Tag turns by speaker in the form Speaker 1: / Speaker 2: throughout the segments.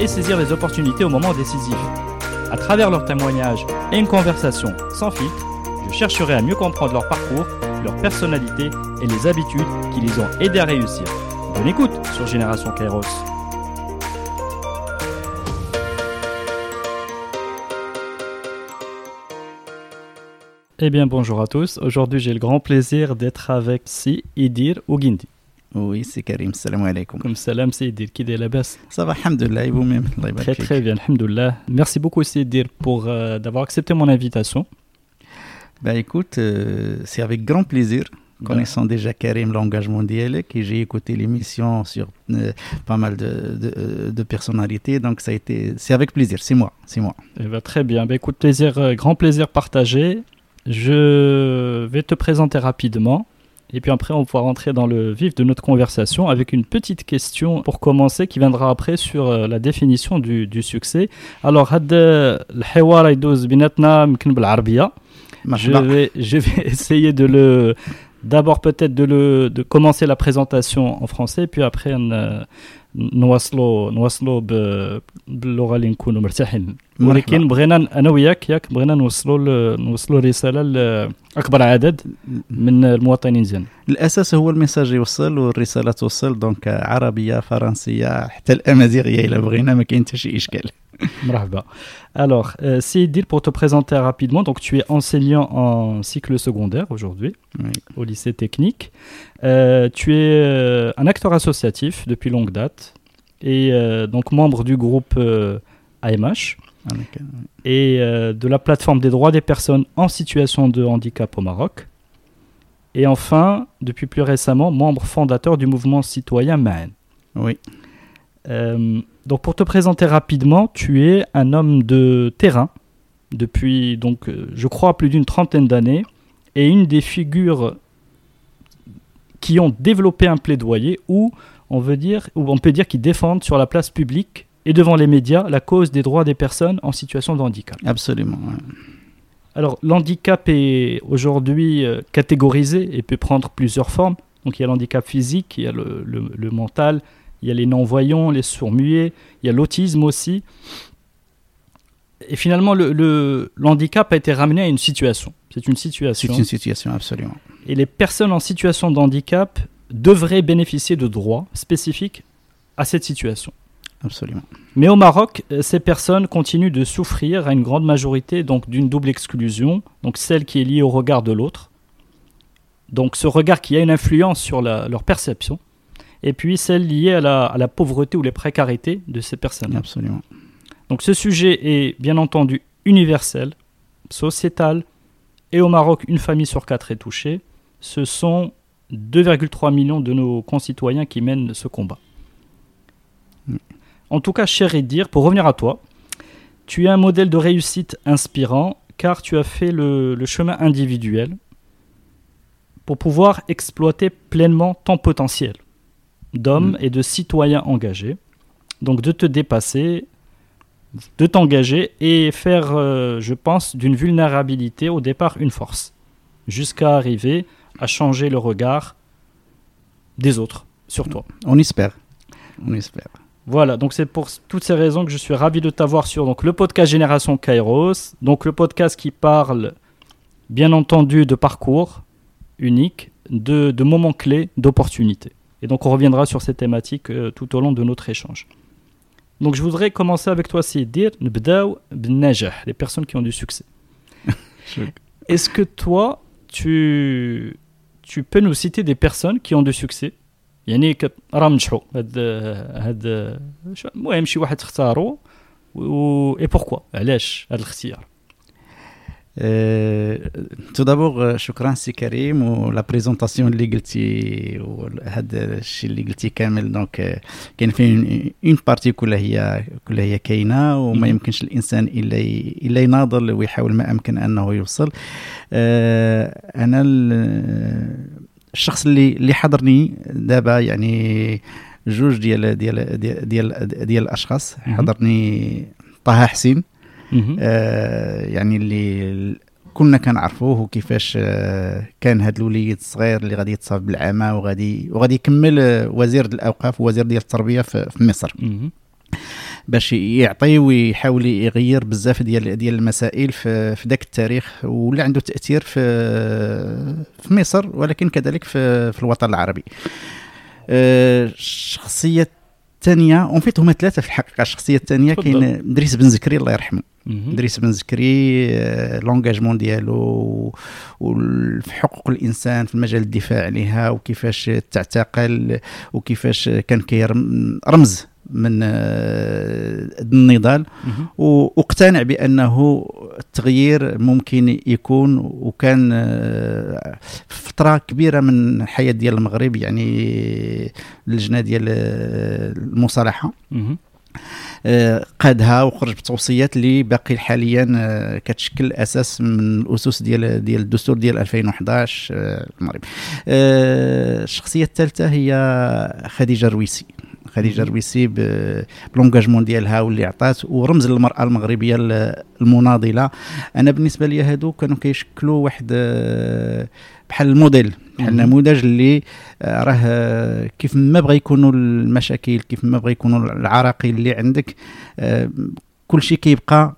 Speaker 1: et saisir les opportunités au moment décisif. À travers leurs témoignages et une conversation sans filtre, je chercherai à mieux comprendre leur parcours, leur personnalité et les habitudes qui les ont aidés à réussir. Bonne écoute sur Génération Kairos. Eh bien, bonjour à tous. Aujourd'hui, j'ai le grand plaisir d'être avec Si Idir Ougindi.
Speaker 2: Oui, c'est Karim. Salam alaikum.
Speaker 1: Comme salam, Seydir. Qui est
Speaker 2: Ça va, alhamdoulilah. Et vous-même?
Speaker 1: Très, très bien, alhamdoulilah. Merci beaucoup, Seydir, pour euh, d'avoir accepté mon invitation.
Speaker 2: Ben écoute, euh, c'est avec grand plaisir. Bah. Connaissant déjà Karim, l'engagement dialecte, et j'ai écouté l'émission sur euh, pas mal de, de, personnalités, donc ça a été, c'est avec plaisir, c'est moi, c'est moi.
Speaker 1: Eh ben, très bien, ben, écoute, plaisir, grand plaisir partagé. Je vais te présenter rapidement. Et puis après, on pourra rentrer dans le vif de notre conversation avec une petite question pour commencer qui viendra après sur euh, la définition du, succès. Alors, euh, je vais, je vais essayer de le d'abord peut-être de de commencer la présentation en français puis après on, euh, نواصلوا نواصلوا باللغة اللي نكونوا مرتاحين. ولكن بغينا أنا وياك ياك بغينا نوصلوا نوصلوا رسالة لاكبر عدد من المواطنين ديالنا
Speaker 2: الأساس هو الميساج يوصل والرسالة توصل دونك عربية فرنسية حتى الأمازيغية إلا بغينا ما كاين حتى شي
Speaker 1: إشكال. alors euh, pour te présenter rapidement donc tu es enseignant en cycle secondaire aujourd'hui
Speaker 2: Oui.
Speaker 1: au lycée technique. Euh, tu es euh, un acteur associatif depuis longue date et euh, donc membre du groupe AMH
Speaker 2: Donc,
Speaker 1: et de la plateforme des droits des personnes en situation de handicap au Maroc. Et enfin, depuis plus récemment, membre fondateur du mouvement citoyen MAN.
Speaker 2: oui,
Speaker 1: Euh, donc pour te présenter rapidement, tu es un homme de terrain depuis, donc, euh, je crois, plus d'une trentaine d'années et une des figures qui ont développé un plaidoyer où on, veut dire, où on peut dire qu'ils défendent sur la place publique et devant les médias la cause des droits des personnes en situation de handicap.
Speaker 2: absolument. ouais.
Speaker 1: Alors, l'handicap est aujourd'hui euh, catégorisé et peut prendre plusieurs formes. Donc, il y a l'handicap physique, il y a le, le- le mental, il y a les non-voyants, les sourds-muets, il y a l'autisme aussi. Et finalement, le, le- l'handicap a été ramené à une situation. C'est une
Speaker 2: C'est
Speaker 1: situation.
Speaker 2: une situation, absolument.
Speaker 1: Et les personnes en situation de handicap devraient bénéficier de droits spécifiques à cette situation.
Speaker 2: Absolument.
Speaker 1: Mais au Maroc, euh, ces personnes continuent de souffrir à une grande majorité donc d'une double exclusion, donc celle qui est liée au regard de l'autre, donc ce regard qui a une influence sur la- leur perception, et puis celle liée à la, à la pauvreté ou les précarités de ces personnes.
Speaker 2: Absolument.
Speaker 1: Donc ce sujet est bien entendu universel, sociétal, et au Maroc, une famille sur quatre est touchée. Ce sont 2,3 millions de nos concitoyens qui mènent ce combat. En tout cas, cher Edir, pour revenir à toi, tu es un modèle de réussite inspirant car tu as fait le, le chemin individuel pour pouvoir exploiter pleinement ton potentiel d'homme
Speaker 2: Mm.
Speaker 1: et de citoyen engagé. Donc de te dépasser, de t'engager et faire, euh, je pense, d'une vulnérabilité au départ une force, jusqu'à arriver à changer le regard des autres sur toi.
Speaker 2: On espère. On espère.
Speaker 1: Voilà, donc c'est pour toutes ces raisons que je suis ravi de t'avoir sur donc, le podcast Génération Kairos, donc le podcast qui parle bien entendu de parcours unique, de, de moments clés, d'opportunités. Et donc on reviendra sur ces thématiques euh, tout au long de notre échange. Donc je voudrais commencer avec toi, c'est dire نبداو بالنجاح, les personnes qui ont du succès. Est-ce que toi, tu, tu peux nous citer des personnes qui ont du succès يعني ك- راهم نجحوا هاد هاد شو- المهم شي واحد اختاروا و اي بوركوا علاش هذا الاختيار
Speaker 2: Euh, d'abord, euh, شكرا سي كريم ولا بريزونطاسيون اللي قلتي هذا الشيء اللي قلتي كامل دونك كاين فيه اون بارتي كلها هي كلها هي كاينة وما يمكنش الانسان الا الا يناضل ويحاول ما امكن انه يوصل أنا الشخص اللي اللي حضرني دابا يعني جوج ديال ديال ديال ديال, ديال الاشخاص حضرني طه حسين آه يعني اللي كنا كنعرفوه وكيفاش آه كان هذا الوليد الصغير اللي غادي يتصاب بالعمى وغادي وغادي يكمل آه وزير الأوقاف ووزير ديال التربية في, مصر. باش يعطي ويحاول يغير بزاف ديال ديال المسائل في, في ذاك التاريخ واللي عنده تأثير في في مصر ولكن كذلك في, في الوطن العربي. الشخصيه آه، الثانية اون فيت هما ثلاثة في الحقيقة الشخصية الثانية كاين ادريس بن زكري الله يرحمه. ادريس بن زكري لونجاجمون ديالو وفي حقوق الإنسان في المجال الدفاع عليها وكيفاش تعتقل وكيفاش كان كيرمز من آه، النضال. وأقتنع بأنه التغيير ممكن يكون وكان آه، فترة كبيرة من الحياة ديال المغرب يعني اللجنة ديال آه، المصالحة. قادها وخرج بتوصيات اللي باقي حاليا كتشكل أساس من الأسس ديال ديال الدستور ديال 2011 المغرب. الشخصية الثالثة هي خديجة الرويسي. خديجة الرويسي بلونجاجمون ديالها واللي عطات ورمز للمراه المغربية المناضلة. أنا بالنسبة لي هادو كانوا كيشكلوا واحد آه، بحال الموديل بحال النموذج اللي آه، راه آه، كيف ما بغى يكونوا المشاكل كيف ما بغى يكونوا العراقيل اللي عندك كل شيء كيبقى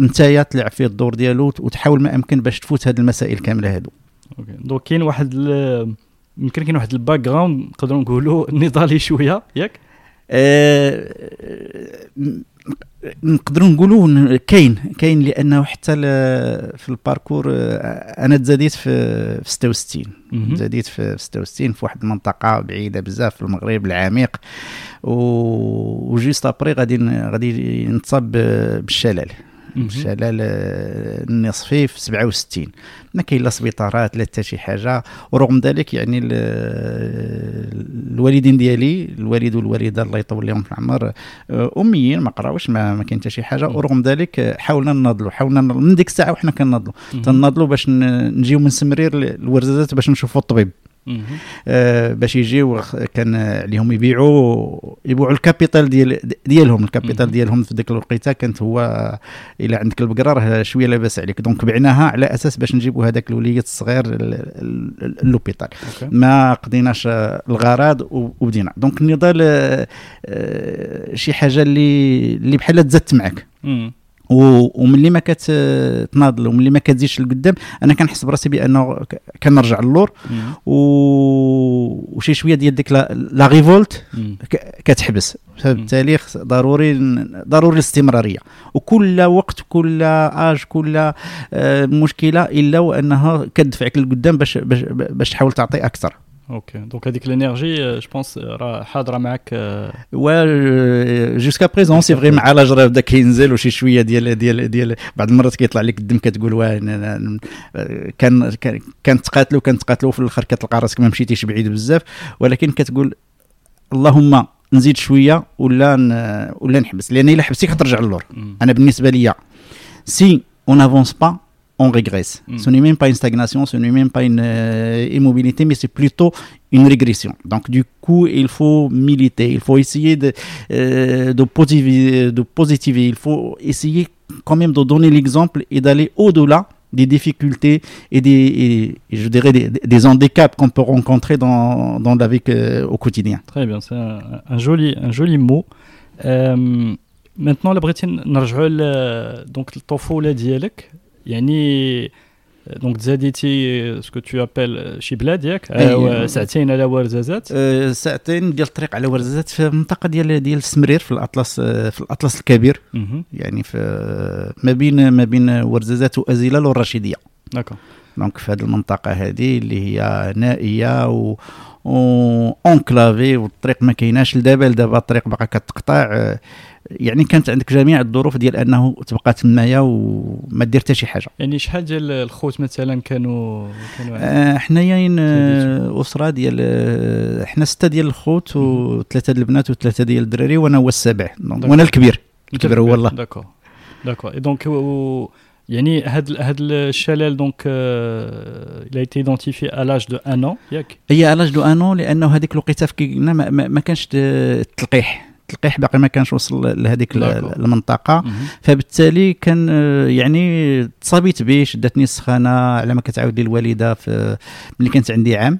Speaker 2: نتايا تلعب فيه الدور ديالو وتحاول ما أمكن باش تفوت هذه المسائل كاملة هادو.
Speaker 1: دونك كاين واحد يمكن كاين واحد الباك جراوند نقدروا نقولوا نضالي شوية ياك؟
Speaker 2: أه نقدروا نقولوا كاين كاين لأنه حتى في الباركور آه، أنا تزاديت في في 66 تزاديت في 66 في واحد المنطقة بعيدة بزاف في المغرب العميق. وجيست أبري غادي غادي نتصاب بالشلل. الشلال النصفي في 67 ما كاين لا سبيطارات لا حتى شي حاجة. ورغم ذلك يعني الوالدين ديالي الوالد والوالدة الله يطول لهم في العمر آه، أميين ما قراوش ما, ما كاين حتى شي حاجة. ورغم ذلك حاولنا نناضلوا حاولنا من ديك الساعة وحنا كنناضلوا تناضلوا باش نجيو من سمرير الورزازات باش نشوفوا الطبيب. آه باش يجيو كان عليهم يبيعوا يبيعوا الكابيتال ديال ديالهم. الكابيتال ديالهم في ديك الوقيتة كانت هو إلى عندك البقرة راه شوية لاباس عليك. دونك بعناها على أساس باش نجيبوا هذاك الوليد الصغير اللوبيتال ما قضيناش الغرض وبدينا. دونك النضال آه شي حاجة اللي اللي بحال تزدت معك وملي ما كتناضل وملي ما كتزيدش لقدام أنا كنحس براسي بأنه كنرجع للور. وشي شوية ديال ديك لا ريفولت كتحبس. فبالتالي ضروري ضروري الاستمرارية. وكل وقت كل اج كل آه، مشكلة إلا وأنها كتدفعك لقدام باش باش تحاول تعطي أكثر.
Speaker 1: أوكي دونك هذيك الانرجي جو بونس راه حاضره معك
Speaker 2: و جوسكا بريزون سي فري مع لاج راه بدا كينزل وشي شوية ديال ديال ديال بعض المرات كيطلع لك الدم كتقول واه كان كان تقاتلوا كان تقاتلوا في الآخر كتلقى راسك ما مشيتيش بعيد بزاف ولكن كتقول اللهم نزيد شوية ولا ولا نحبس لأن إلا حبستي كترجع للور. أنا بالنسبة ليا سي اون افونس با on régresse. Hmm. Ce n'est même pas une stagnation, ce n'est même pas une euh, immobilité, mais c'est plutôt une régression. Donc du coup, il faut militer, il faut essayer de, euh, de, positiver, il faut essayer quand même de donner l'exemple et d'aller au-delà des difficultés et des, je dirais des, handicaps qu'on peut rencontrer euh, au quotidien.
Speaker 1: Très bien, c'est un, joli, un joli mot. Maintenant, la Bretagne, donc le tofu, يعني دونك تزاديتي سكو تو ابل شي بلاد ياك أيوة. ساعتين على ورزازات
Speaker 2: أه ساعتين ديال الطريق على ورزازات في المنطقة ديال ديال السمرير في الأطلس في الأطلس الكبير. يعني في ما بين ما بين ورزازات وازيلال والرشيديه
Speaker 1: داكور
Speaker 2: دونك في هذه المنطقة هذه اللي هي نائية و اونكلافي والطريق ما كايناش. لدابا لدابا الطريق باقا كتقطع. يعني كانت عندك جميع الظروف ديال أنه تبقى تمايا وما دير حتى شي حاجة.
Speaker 1: يعني شحال ديال الخوت مثلا كانوا كانوا
Speaker 2: آه، حنايا آه، أسرة ديال آه، حنا ستة ديال الخوت وثلاثه ديال البنات وثلاثه ديال الدراري وأنا هو السابع. دونك وأنا الكبير. الكبير هو الله.
Speaker 1: داكور داكور دونك يعني هاد هاد الشلال دونك il a été identifié à l'âge de 1 an ياك
Speaker 2: هي à l'âge de 1 an لأنه هذيك الوقيتة في ما, ما, ما كانش التلقيح التلقيح باقي ما كانش وصل لهذيك المنطقة. فبالتالي كان يعني تصابيت به شدتني السخانة على ما كتعاود لي الوالدة في ملي كانت عندي عام.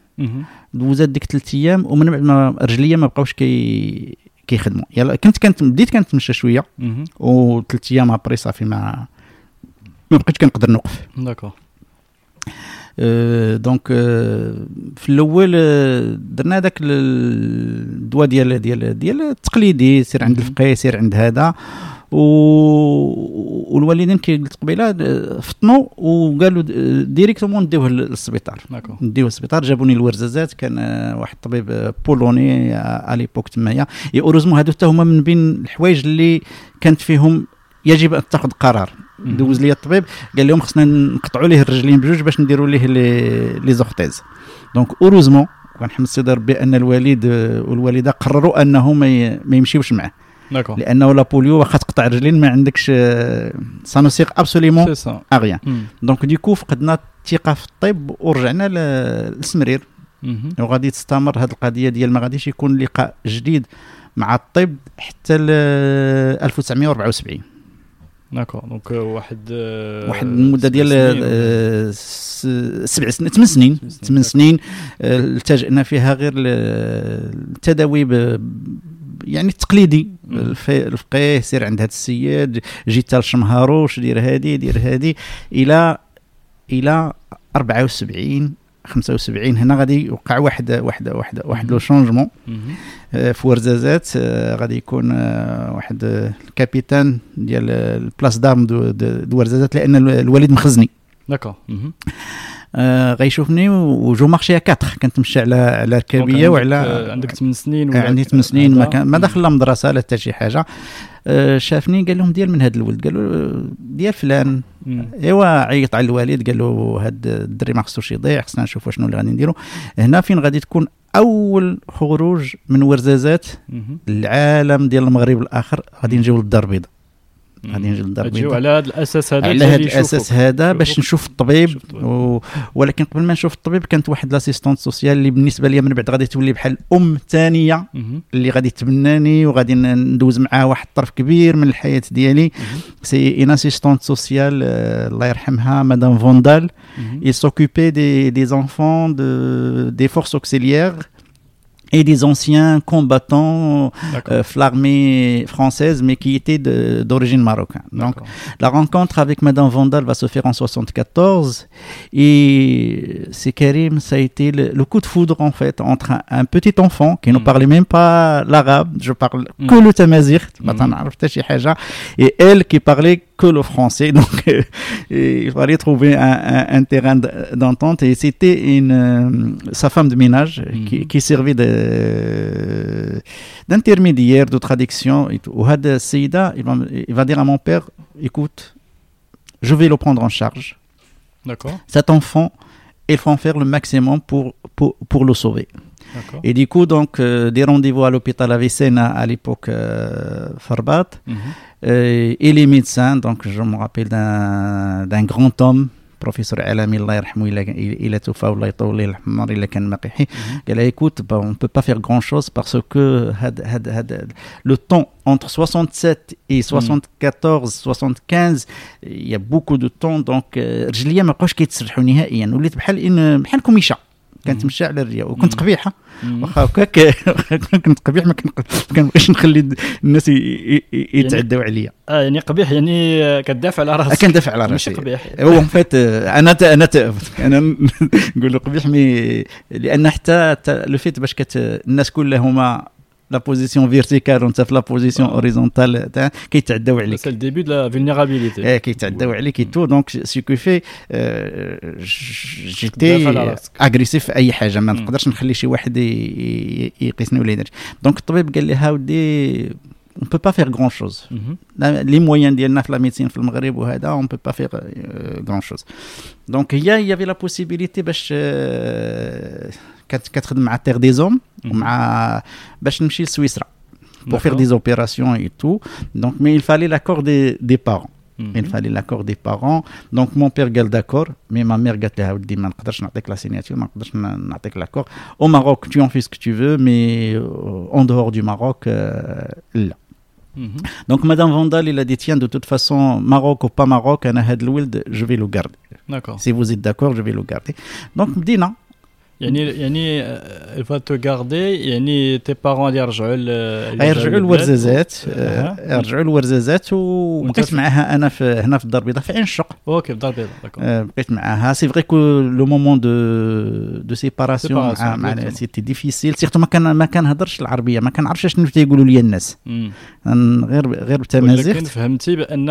Speaker 2: دوزات ديك ثلاث أيام ومن بعد ما رجليا ما بقاوش كي كيخدموا. يلا كنت كنت بديت كنتمشى شوية. وثلاث أيام ابري صافي ما ما بقيتش كنقدر نوقف.
Speaker 1: داكور.
Speaker 2: دونك في الأول درنا هذاك الدواء ديال ديال ديال التقليدي. سير عند الفقيه سير عند هذا. و... والوالدين كي قلت قبيلة فطنوا وقالوا ديريكتومون نديوه للسبيطار. نديوه للسبيطار. جابوني الورزازات. كان واحد الطبيب بولوني اليبوك تمايا اي اوروزمون هادو حتى هما من بين الحوايج اللي كانت فيهم يجب أن تاخذ قرار. دوز لي الطبيب قال لهم خصنا نقطعوا ليه الرجلين بجوج باش نديروا ليه لي زوختيز دونك اوروزمون كنحمد السيد ربي أن الوالد والوالدة قرروا أنه ما, ما يمشيوش معاه.
Speaker 1: داكور
Speaker 2: لأنه لا بوليو واخا تقطع الرجلين ما عندكش سا سيغ ابسوليمون اغيان دونك ديكو فقدنا الثقة في الطب ورجعنا للسمرير. وغادي تستمر هذه القضية ديال ما غاديش يكون لقاء جديد مع الطب حتى ل 1974
Speaker 1: داكور دونك واحد
Speaker 2: واحد المدة ديال سبع سنين ثمان سنين. ثمان سنين. التجأنا فيها غير التداوي يعني التقليدي. الفقيه سير عند هذا السيد جيت لشمهاروش دير هادي دير هادي إلى إلى 74 75 هنا غادي يوقع واحد واحد واحد واحد لو شونجمون في ورزازات غادي يكون واحد الكابيتان ديال البلاس دارم دو, دو ورزازات لأن الوالد مخزني.
Speaker 1: داكور.
Speaker 2: آه غيشوفني وجو مارشي 4 كنتمشى على على ركابيه وعلى
Speaker 1: عندك 8 سنين
Speaker 2: ولا عندي 8 سنين ما, كان ما دخل لا مدرسة لا حتى شي حاجة. آه شافني قال لهم ديال من هذا الولد. قال له ديال فلان. إيوا عيط على الوالد. قال له هذا الدري ما خصوش يضيع خصنا نشوفوا شنو اللي غادي نديروا هنا فين غادي تكون أول خروج من ورزازات العالم ديال المغرب الآخر؟ غادي نجيو للدار البيضاء.
Speaker 1: غادي نجي للدار البيضاء. على هذا الأساس هذا
Speaker 2: على هذا الأساس هذا باش نشوف الطبيب و... ولكن قبل ما نشوف الطبيب كانت واحد لاسيستونت سوسيال اللي بالنسبة لي من بعد غادي تولي بحال أم ثانية اللي غادي تبناني وغادي ندوز معاها واحد الطرف كبير من الحياة ديالي. سي ان اسيستونت سوسيال الله يرحمها مدام فوندال s'occupait des, des enfants de, des forces auxiliaires. Et des anciens combattants euh, l'armée française, mais qui étaient d'origine marocaine. Donc, la rencontre avec Madame Vandal va se faire en 74, et c'est Karim, ça a été le, coup de foudre, en fait, entre un, petit enfant qui ne parlait même pas l'arabe, je parle que le tamazir, et elle qui parlait que le français. Donc, il fallait trouver un, un, terrain d'entente. Et c'était une, euh, sa femme de ménage qui, qui, servait d'intermédiaire, de, traduction. Et Seyda, il va, il va dire à mon père écoute, je vais le prendre en charge.
Speaker 1: D'accord.
Speaker 2: Cet enfant, il faut en faire le maximum pour, pour, pour le sauver. Et du coup, donc, euh, des rendez-vous à l'hôpital Avicenne à l'époque euh, Farbat. Mm -hmm. euh, et les médecins, donc je me rappelle d'un grand homme professeur Alami, Allah il est au faoul, il est. Elle mhm. a écoute, bah, on ne peut pas faire grand chose parce que had, had, had, le temps entre 67 et mhm. 74, 75, il y a beaucoup de temps. Donc, euh, je l'ai dit, je l'ai dit, je l'ai dit, je l'ai dit, je l'ai dit, كوميشه كنت على الرياء وكنت قبيحة. واخا هكاك كنت قبيح ما كنبغيش نخلي الناس يتعداو عليا.
Speaker 1: آه يعني قبيح يعني كتدافع على راسك.
Speaker 2: كندافع على راسي.
Speaker 1: ماشي قبيح.
Speaker 2: هو فات أنا تا أنا تا أنا نقول قبيح مي لأن حتى لو فيت باش كت الناس كلها هما لا بوزيسيون فيرتيكال وانت في لا بوزيسيون اوريزونتال كيتعداو عليك
Speaker 1: سي الديبي دو لا فولنيرابيليتي
Speaker 2: ايه كيتعداو عليك تو دونك سي كو في جيتي اغريسيف في اي حاجه ما نقدرش نخلي شي واحد يقيسني ولا يدير دونك الطبيب قال لي هاودي on peut pas faire grand chose. Mm -hmm. Les moyens de la médecine في المغرب وهذا on peut pas faire euh, grand chose. Donc il y, a, il y avait la possibilité باش كانت كتخدم مع تيغ دي زوم ومع باش نمشي لسويسرا pour faire des opérations et tout. Donc mais il fallait l'accord des, des parents. Mm-hmm. Il fallait l'accord des parents. Donc mon père قال d'accord, mais ma mère قالت لها ودي ما نقدرش نعطيك لا سيناتور ما نقدرش نعطيك l'accord. Au Maroc, tu en fais ce que tu veux, mais en dehors du Maroc, لا. Mm-hmm. Donc Madame Vandal, il a dit tiens de toute façon Maroc ou pas Maroc, أنا هاد الولد je vais le garder.
Speaker 1: D'accord.
Speaker 2: Si vous êtes d'accord, je vais le garder. Donc بدينا
Speaker 1: يعني يعني va te garder. يعني tes parents يرجعوا
Speaker 2: يرجعوا لورزازات يرجعوا لورزازات وبقيت معاها أنا في هنا في الدار البيضاء في عين الشق.
Speaker 1: أوكي في الدار البيضاء
Speaker 2: بقيت معاها. سي فري كو لو مومون دو دو سيباراسيون مع مع سيتي ديفيسيل سيرتو ما كان ما كنهضرش العربية. ما كنعرفش شنو تيقولوا لي الناس. غير غير بالتمازيغ
Speaker 1: ولكن فهمتي بان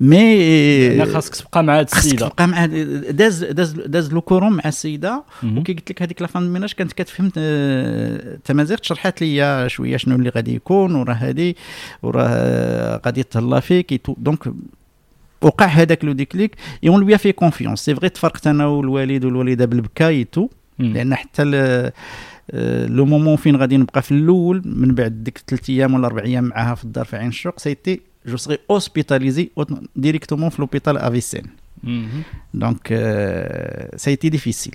Speaker 2: مي
Speaker 1: خاصك تبقى مع هاد السيدة.
Speaker 2: تبقى مع داز داز داز لو كورون مع السيدة. وكي قلت لك هذيك لافان ميناج كانت كتفهم التمازيغ شرحت لي شوية شنو اللي غادي يكون وراه هادي وراه غادي تهلا فيك دونك وقع هذاك لو ديكليك اي اون لوي في كونفيونس سي فري تفرقت أنا والوالد والوالدة بالبكاي تو لأن حتى لو مومون فين غادي نبقى في الأول من بعد ديك ثلاث أيام ولا أربع أيام معاها في الدار في عين الشوق سيتي جو سري اوسبيتاليزي ديريكتومون في لوبيتال افيسين دونك سيتي ديفيسيل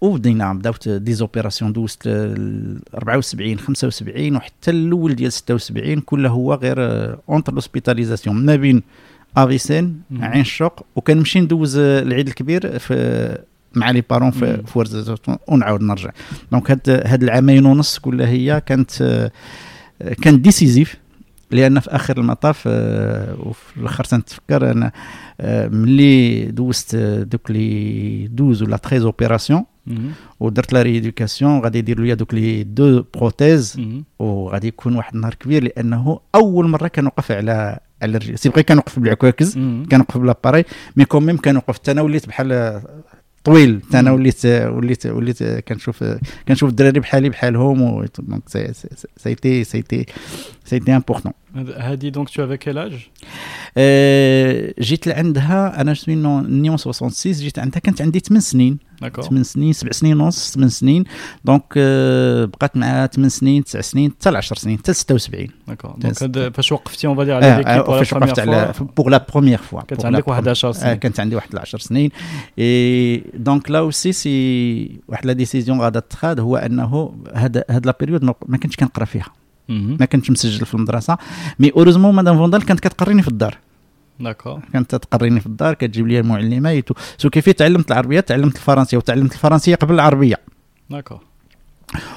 Speaker 2: وبدينا بداوت دي زوبيراسيون دوزت 74 75 وحتى الأول ديال 76 كله هو غير اونتر لوسبيتاليزاسيون ما بين افيسين عين الشوق وكنمشي ندوز العيد الكبير في مع لي بارون في, ورزازات ونعاود نرجع. دونك هاد هاد العامين ونص كلها هي كانت كانت ديسيزيف لأن في آخر المطاف وفي الآخر تنتفكر أنا ملي دوزت دوك لي 12 ولا 13 اوبيراسيون ودرت لا ريديوكاسيون غادي يديروا لي دوك لي دو بروتيز. وغادي يكون واحد النهار كبير لأنه أول مرة كنوقف على على الرجل. سي بغي كنوقف بالعكاكز كنوقف بلاباري مي كوميم كنوقف حتى أنا وليت بحال طويل حتى أنا وليت وليت وليت كنشوف كنشوف الدراري بحالي بحالهم دونك سايتي سايتي سايتي امبورطون
Speaker 1: هادي دونك تو افيك كيل اج
Speaker 2: جيت لعندها أنا سوي نيون 66 جيت عندها كانت عندي 8 سنين. 8 سنين 7 سنين ونص 8 سنين. دونك بقات معها 8 سنين 9 سنين حتى ل 10 سنين حتى 76
Speaker 1: داكور دونك فاش وقفتي اون فادير على ليكيب
Speaker 2: فاش وقفت على بوغ لا بروميير فوا
Speaker 1: كانت عندك واحد 10 سنين.
Speaker 2: كانت عندي واحد 10 سنين. اي دونك لا اوسي سي واحد لا ديسيزيون غادا تخاد هو أنه هاد هاد لا بيريود ما كنتش كنقرأ فيها. ما كنتش مسجل في المدرسة. مي أوريزمون مدام فوندال كانت كتقريني في الدار.
Speaker 1: داكور.
Speaker 2: كانت تقريني في الدار كتجيب لي المعلمة سو كيفية تعلمت العربية؟ تعلمت الفرنسية وتعلمت الفرنسية قبل العربية.
Speaker 1: داكور.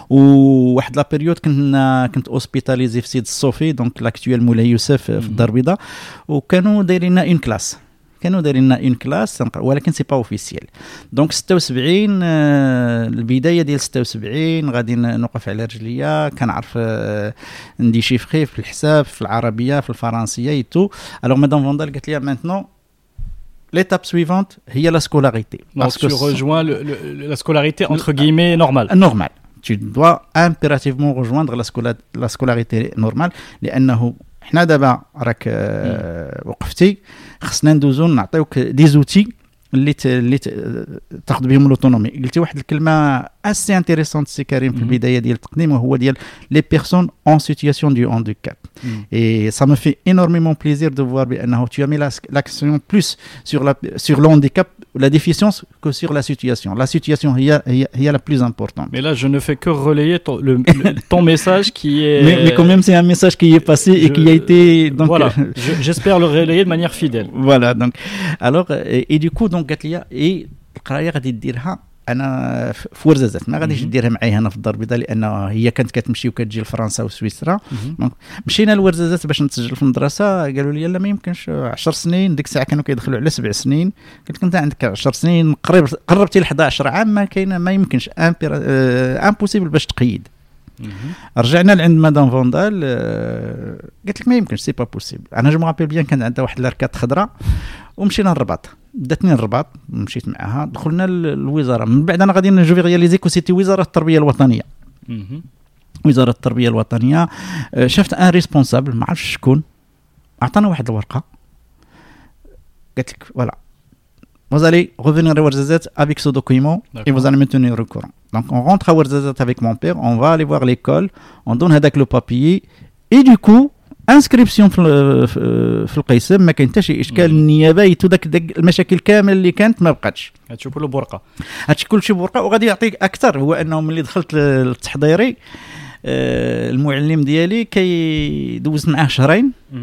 Speaker 2: وواحد لا بيريود كنت كنت اوسبيتاليزي في سيد الصوفي دونك لاكتويل مولاي يوسف في الدار البيضاء. وكانوا دايرين لنا اون كلاس كانوا دايرين لنا اون كلاس ولكن سي با اوفيسيال دونك 76 البدايه ديال 76 غادي نوقف على رجليا كنعرف ندي شيفخي في الحساب في العربيه في الفرنسيه اي تو الوغ مدام فوندال قالت لي مانتنون l'étape suivante هي la scolarité.
Speaker 1: Parce que tu rejoins le, le, la scolarité entre guillemets normale.
Speaker 2: Normale. Tu dois impérativement rejoindre la, scola, la scolarité normale لأنه حنا دابا راك وقفتي خصنا ندوزو نعطيوك دي زوتي اللي ت... اللي ت... تاخذ بهم لوتونومي قلتي واحد الكلمه اسي انتريسونت سي كريم في البدايه ديال التقديم وهو ديال لي بيرسون اون سيتياسيون دو هانديكاب اي سا مو في انورميمون بليزير دو فوار بانه tu as mis l'action plus sur la sur le handicap la déficience que sur la situation. La situation, il y a, il y a la plus importante.
Speaker 1: Mais là, je ne fais que relayer ton, message qui est.
Speaker 2: Mais, quand même, c'est un message qui est passé et qui a été.
Speaker 1: Voilà. Euh, j'espère le relayer de manière fidèle.
Speaker 2: Voilà. Donc, alors, et, du coup, donc, Gatlia et أنا في ورزازات ما غاديش
Speaker 1: مهم.
Speaker 2: ديرها معايا هنا في الدار البيضاء لأن هي كانت كتمشي وكتجي لفرنسا وسويسرا. مشينا لورزازات باش نتسجل في المدرسة قالوا لي لا ما يمكنش 10 سنين ديك الساعة كانوا كيدخلوا على سبع سنين قلت لك أنت عندك 10 سنين قريب قربتي ل 11 عام ما كاين ما يمكنش امبوسيبل باش تقيد. رجعنا لعند مدام فوندال آه، قالت لك ما يمكنش سي با بوسيبل أنا جو مابيل بيان كان عندها واحد الاركات خضراء ومشينا للرباط. داتني الرباط مشيت معاها دخلنا للوزارة. من بعد أنا غادي نجو رياليزي كو سيتي وزارة التربية
Speaker 1: الوطنية.
Speaker 2: وزارة التربية الوطنية آه، شفت أن ريسبونسابل ما عرفتش شكون عطانا واحد الورقة. قالت لك فوالا Vous allez revenir à Ouarzazate avec ce document et
Speaker 1: D'accord.
Speaker 2: vous allez me tenir au courant. Donc on rentre à Ouarzazate avec mon père, on va aller voir l'école, on donne هذاك le papier et du coup انسكريبسيون في ال- في في القسم ما كاين حتى شي اشكال
Speaker 1: مم.
Speaker 2: النيابه يتو داك داك المشاكل كامل اللي كانت ما بقاتش
Speaker 1: تشوفوا له برقه
Speaker 2: هادشي كلشي بورقه وغادي يعطيك اكثر هو انه ملي دخلت للتحضيري آه، المعلم ديالي كيدوز معاه شهرين
Speaker 1: Mhm.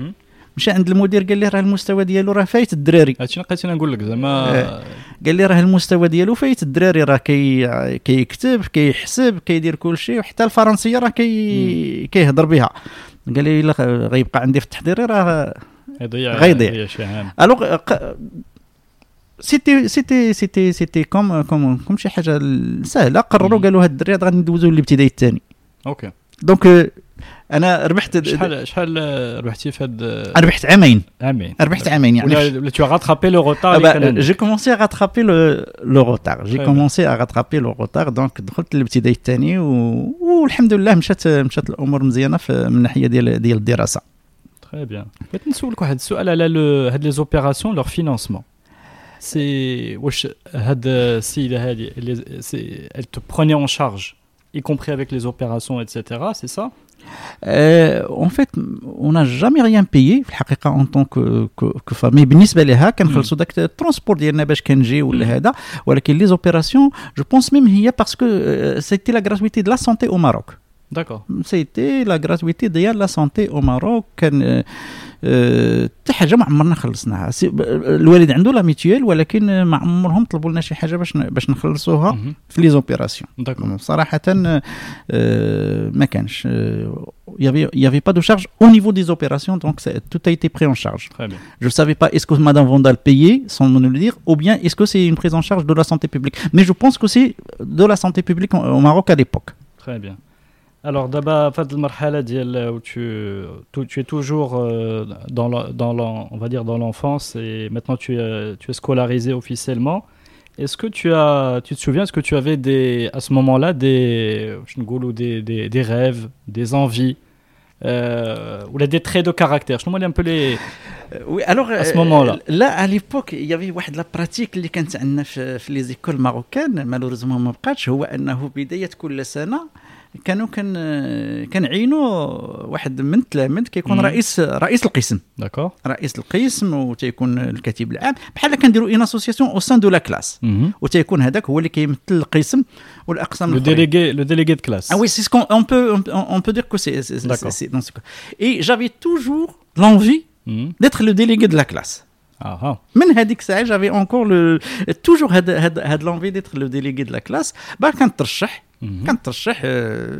Speaker 2: مشى عند المدير قال لي راه المستوى ديالو راه فايت الدراري.
Speaker 1: هادشي اللي أنا نقول لك زعما
Speaker 2: آه. قال لي راه المستوى ديالو فايت الدراري راه كي كيكتب كيحسب كيدير كل شيء وحتى الفرنسية راه كي كيهضر بها. قال لي إلا غيبقى عندي في التحضيري راه
Speaker 1: يضيع
Speaker 2: غيضيع. ألوغ سيتي سيتي سيتي سيتي كوم كوم كوم شي حاجة سهلة. قرروا. قالوا هاد الدراري غادي ندوزو للابتدائي الثاني.
Speaker 1: أوكي.
Speaker 2: دونك انا ربحت
Speaker 1: شحال شحال آه، ربحتي في هاد آه،
Speaker 2: ربحت عامين
Speaker 1: عامين
Speaker 2: ربحت عامين يعني
Speaker 1: ولا ولا tu as rattrapé le retard
Speaker 2: Ah
Speaker 1: اللي
Speaker 2: bah,
Speaker 1: كان
Speaker 2: euh,
Speaker 1: عندك.
Speaker 2: j'ai commencé à rattraper le, le retard. J'ai
Speaker 1: Très
Speaker 2: commencé à rattraper le retard donc دخلت للابتدائي الثاني و... والحمد لله مشات مشات الامور مزيانه في من الناحيه ديال ديال الدراسه.
Speaker 1: Très bien. بغيت نسولك واحد السؤال على لو هاد لي زوبيراسيون لور فينانسمون سي واش هاد السيده هادي اللي سي elle te prenait en charge y compris avec les opérations etc c'est ça
Speaker 2: Euh, en fait on n'a jamais rien payé في الحقيقه en tant que que, que famille بالنسبه لها كنخلصوا داك الترونسبور ديالنا باش كنجي
Speaker 1: مم.
Speaker 2: ولا هذا ولكن لي زوبيراسيون جو بونس ميم هي باسكو سيتي لا gratuité de la santé au Maroc.
Speaker 1: d'accord
Speaker 2: سيتي لا غراتويتي ديال لا سونتي او ماروك كان آه، آه، حتى حاجه ما عمرنا خلصناها سي- ب- الوالد عنده لا ميتيال ولكن آه، ما عمرهم طلبوا لنا شي حاجه باش ن- باش نخلصوها
Speaker 1: Mhm.
Speaker 2: في لي زوبيراسيون
Speaker 1: d'accord
Speaker 2: صراحه آه، ما كانش يافي يافي با دو شارج او نيفو دي زوبيراسيون دونك tout a été pris en charge
Speaker 1: très bien
Speaker 2: je ne savais pas est-ce que Madame Vandal payait sans me le dire ou bien est-ce que c'est une prise en charge de la santé publique mais je pense que c'est de la santé publique au au Maroc à l'époque
Speaker 1: Très bien. Alors d'abord, في هذه المرحلة ديال où tu, tu, tu es toujours euh, dans, la, dans la, on va dire dans l'enfance et maintenant tu es, tu es scolarisé officiellement. Est-ce que tu as, tu te souviens, est-ce que tu avais des, à ce moment-là des, je ne sais pas, des, des, des rêves, des envies euh, ou là, des traits de caractère Je un peu les.
Speaker 2: Euh, Oui, alors
Speaker 1: À ce
Speaker 2: euh,
Speaker 1: moment-là.
Speaker 2: là à l'époque il y avait واحد لا براتيك اللي كانت عندنا في في لي زيكول ماروكان مالوريزمون ما بقاتش هو انه بدايه كل سنه كانوا كان كنعينوا واحد من التلامذ كيكون رئيس رئيس القسم.
Speaker 1: داكور.
Speaker 2: رئيس القسم وتيكون الكاتب العام. بحال كنديروا اون اسوسياسيون أو سان دو لا كلاس وتيكون هذاك هو اللي كيمثل القسم والأقسام لو ديليغي لو ديليغي دو كلاس آه وي سي سكون اون بو اون بو
Speaker 1: دير
Speaker 2: كو سي سي دون سو اي جافي توجور
Speaker 1: لونفي
Speaker 2: d'être le délégué de la classe.
Speaker 1: Ah, ah.
Speaker 2: من هذيك الساعة جافي اونكور توجور هاد هاد هاد لونفي ديتر لو ديليغي دو لا كلاس باغ كنترشح. كنترشح آه،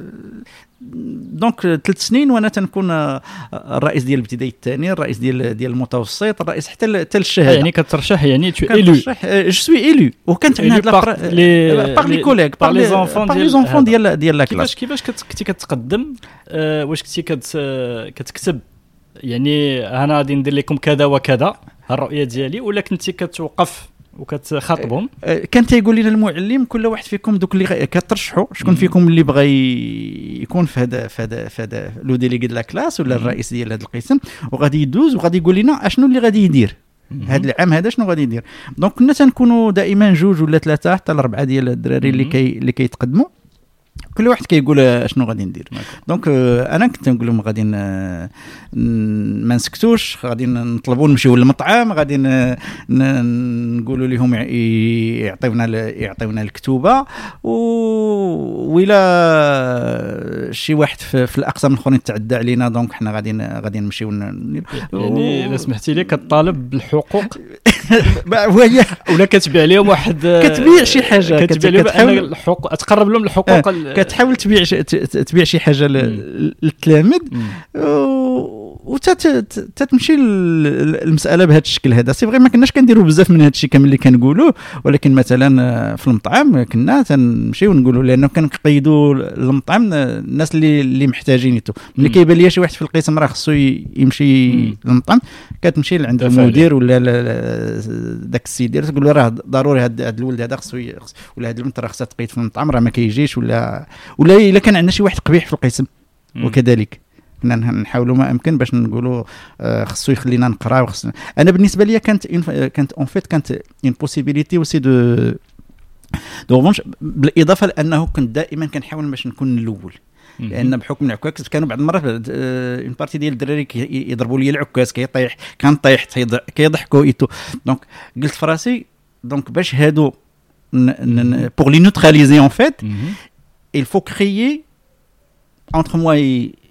Speaker 2: دونك ثلاث آه، سنين وأنا تنكون آه، الرئيس ديال الابتدائي الثاني الرئيس ديال ديال المتوسط الرئيس حتى حتى الشهادة.
Speaker 1: يعني كترشح يعني تو
Speaker 2: ايلو جو سوي ايلو وكانت عندنا هاد
Speaker 1: بار
Speaker 2: لي
Speaker 1: بار
Speaker 2: لي
Speaker 1: كوليغ
Speaker 2: بار
Speaker 1: لي
Speaker 2: زونفون
Speaker 1: ديال زونفون
Speaker 2: ديال ديال لا كلاس
Speaker 1: كيفاش كيفاش كنتي كتقدم؟ واش كنتي كتكتب يعني أنا غادي ندير لكم كذا وكذا. الرؤية ديالي ولا كنتي كتوقف وكتخاطبهم
Speaker 2: آه، كان تيقول لنا المعلم كل واحد فيكم دوك اللي كترشحوا شكون. فيكم اللي بغى يكون في هذا في هذا في هذا لو ديليغي لا كلاس ولا. الرئيس ديال هذا القسم وغادي يدوز وغادي يقول لنا أشنو اللي غادي يدير هذا العام هذا شنو غادي يدير دونك كنا تنكونوا دائما جوج ولا ثلاثة حتى لاربعه ديال الدراري اللي. كي اللي كيتقدموا كل واحد كيقول اشنو غادي ندير. دونك أنا كنت نقول لهم غادي ما نسكتوش غادي نطلبوا نمشيو للمطعم غادي نقولوا لهم يع- يعطيونا يعطيونا الكتوبة و- وإلا شي واحد في, الأقسام الأخرين تعدى علينا دونك حنا غادي غادي نمشيو
Speaker 1: يعني إذا سمحتي لي كطالب بالحقوق؟ ولا كتبيع لهم واحد
Speaker 2: كتبيع شي حاجة
Speaker 1: كتبيع لهم الحقوق تقرب لهم الحقوق
Speaker 2: تحاول تبيع تبيع شي حاجة
Speaker 1: للتلامذ
Speaker 2: وتتمشي المسألة بهذا الشكل هذا سي فغي ما كناش كنديروا بزاف من هذا الشيء كامل اللي كنقولوه ولكن مثلا آه، في المطعم كنا تنمشيو نقولوا لأنه كنقيدوا المطعم الناس اللي اللي محتاجينيتو ملي. كيبان لي شي واحد في القسم راه خصو يمشي. للمطعم كتمشي لعند. المدير ولا لا- لا- ذاك السيد تقول له راه ضروري هاد الولد هذا خصو ولا هاد البنت راه خصها تقيد في المطعم راه ما كيجيش ولا ولا إلا كان عندنا شي واحد قبيح في القسم. وكذلك كنا نحاولوا ما امكن باش نقولوا آه، خصو يخلينا نقرا وخصنا أنا بالنسبة لي كانت إن- كانت اون فيت كانت اون بوسيبيليتي اوسي دو دو ريفونش بالإضافة لأنه كنت دائما كنحاول باش نكون
Speaker 1: الأول.
Speaker 2: لأن بحكم العكاز كانوا بعض المرات اون بارتي ديال الدراري يضربوا لي العكاز كيطيح كنطيح كيضحكوا ايتو دونك قلت في راسي دونك باش هادو بور لي نوتراليزي اون فيت il faut créer entre moi et,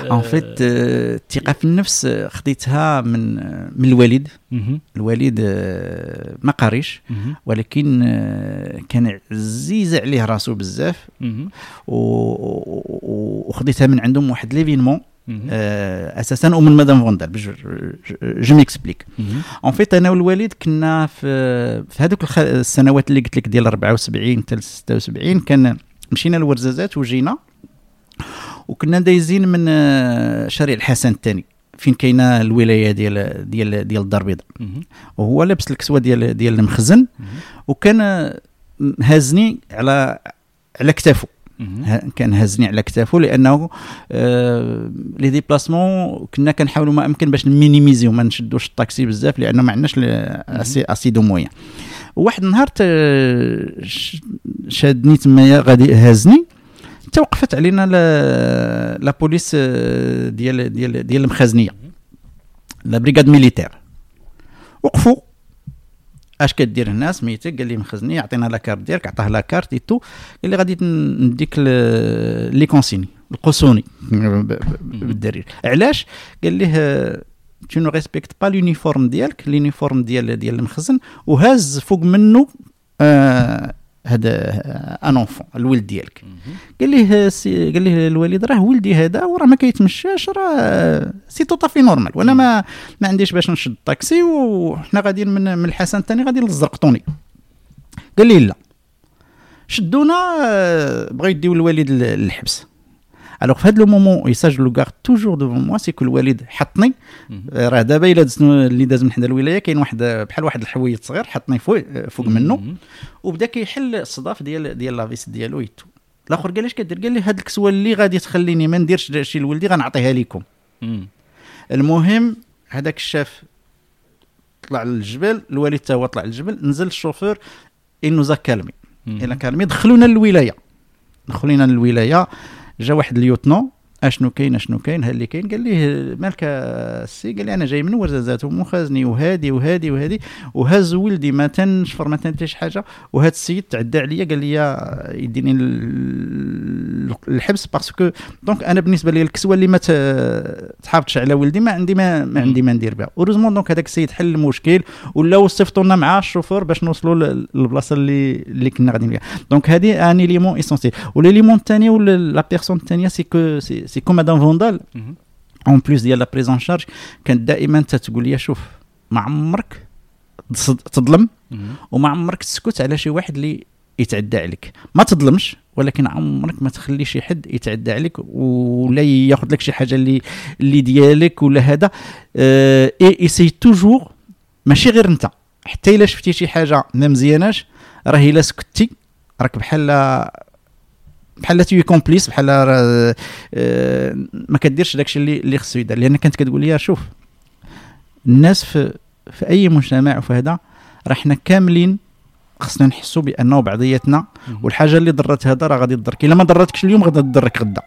Speaker 2: اون فيت الثقة في النفس آه، خديتها من آه، من الوالد. الوالد آه، ما قاريش. ولكن كان عزيز عليه راسو بزاف. وخديتها من عندهم واحد ليفينمون أساسا ومن مدام فوندال جو ميكسبليك. اون فيت أنا والوالد كنا في في هذوك السنوات اللي قلت لك ديال 74 حتى ل 76 كان مشينا لورزازات وجينا. وكنا دايزين من آه، شارع الحسن الثاني. فين كاينة الولاية ديال ديال ديال الدار البيضاء. وهو لابس الكسوة ديال ديال المخزن. وكان آه، هازني على على كتافه. كان هازني على كتافه لأنه آه لي ديبلاسمون كنا كنحاولوا ما أمكن باش نمينيميزيو ما نشدوش الطاكسي بزاف لأنه ما عندناش ل- اسي اسي دو مويان واحد النهار شادني تمايا غادي هازني. توقفت علينا لا بوليس آه، ديال ديال ديال المخازنية. لا بريغاد ميليتير وقفوا اش كدير هنا؟ سميتك قال لي مخزني عطينا لا كارت ديالك عطاه لا كارت ايتو قال لي غادي نديك لي كونسيني القصوني بالدرير. علاش؟ قال ليه tu ne respectes pas l'uniforme ديالك l'uniforme ديال ديال المخزن وهاز فوق منه آه هذا ان اونفون الولد ديالك. قال ليه سي قال ليه الوالد راه ولدي هذا وراه ما كيتمشاش راه سي تو طافي نورمال وأنا ما ما عنديش باش نشد الطاكسي وحنا غاديين من من الحسن الثاني غادي للزرقطوني قال لي لا. شدونا آه، بغاو يديو الوالد للحبس الوغ في هذا لو مومون يساج لو غارد توجور دوفون موا سي كو الوالد حطني راه دابا الا دزت اللي داز من حدا الولايه كاين واحد بحال واحد الحويط صغير حطني فوق فوق منه. وبدا كيحل الصداف ديال ديال لافيس ديالو يتو الآخر قال اش كدير قال لي هاد الكسوه اللي غادي تخليني ما نديرش شي لولدي غنعطيها لكم
Speaker 1: مهم.
Speaker 2: المهم هذاك الشاف طلع للجبل الوالد تا هو طلع للجبل نزل الشوفور انو كالمي
Speaker 1: مهم.
Speaker 2: إلى كالمي دخلونا للولايه دخلونا للولايه جا واحد اليوتنون أشنو كاين أشنو كاين؟ ها اللي كاين قال ليه مالك السي؟ قال لي أنا جاي من ورزازات ومخازني وهادي وهادي وهادي وهاز ولدي ما تنشفر ما تنتيش حاجة. وهذا السيد تعدى عليا قال لي يديني ال- الحبس باسكو دونك أنا بالنسبة لي الكسوة اللي ما تحافظش على ولدي ما عندي ما, ما عندي ما ندير بها. اوروزمون دونك هذاك السيد حل المشكل ولا وصفتونا مع الشوفور باش نوصلوا لل- للبلاصة اللي اللي كنا غاديين فيها دونك هذه ان اليمون اسونسيال وليليمون الثاني ولا لا بيرسون الثانية سي كو سي سي كو مدام فوندال. اون بليس ديال لا بريزون شارج كانت دائما تتقول لي شوف ما عمرك تظلم. وما عمرك تسكت على شي واحد اللي يتعدى عليك ما تظلمش ولكن عمرك ما تخلي شي حد يتعدى عليك ولا ياخذ لك شي حاجة اللي اللي ديالك ولا هذا اي ايسي توجور ماشي غير انت حتى الا شفتي شي حاجة ما مزياناش راه الا سكتي راك بحال بحال تي كومبليس بحال آه، ما كديرش داكشي اللي اللي خصو يدار لان كانت كتقول لي شوف الناس في في اي مجتمع وفي هذا راه حنا كاملين خصنا نحسوا بانه بعضياتنا والحاجه اللي ضرت هذا راه غادي تضرك الا ما ضرتكش اليوم غادي تضرك غدا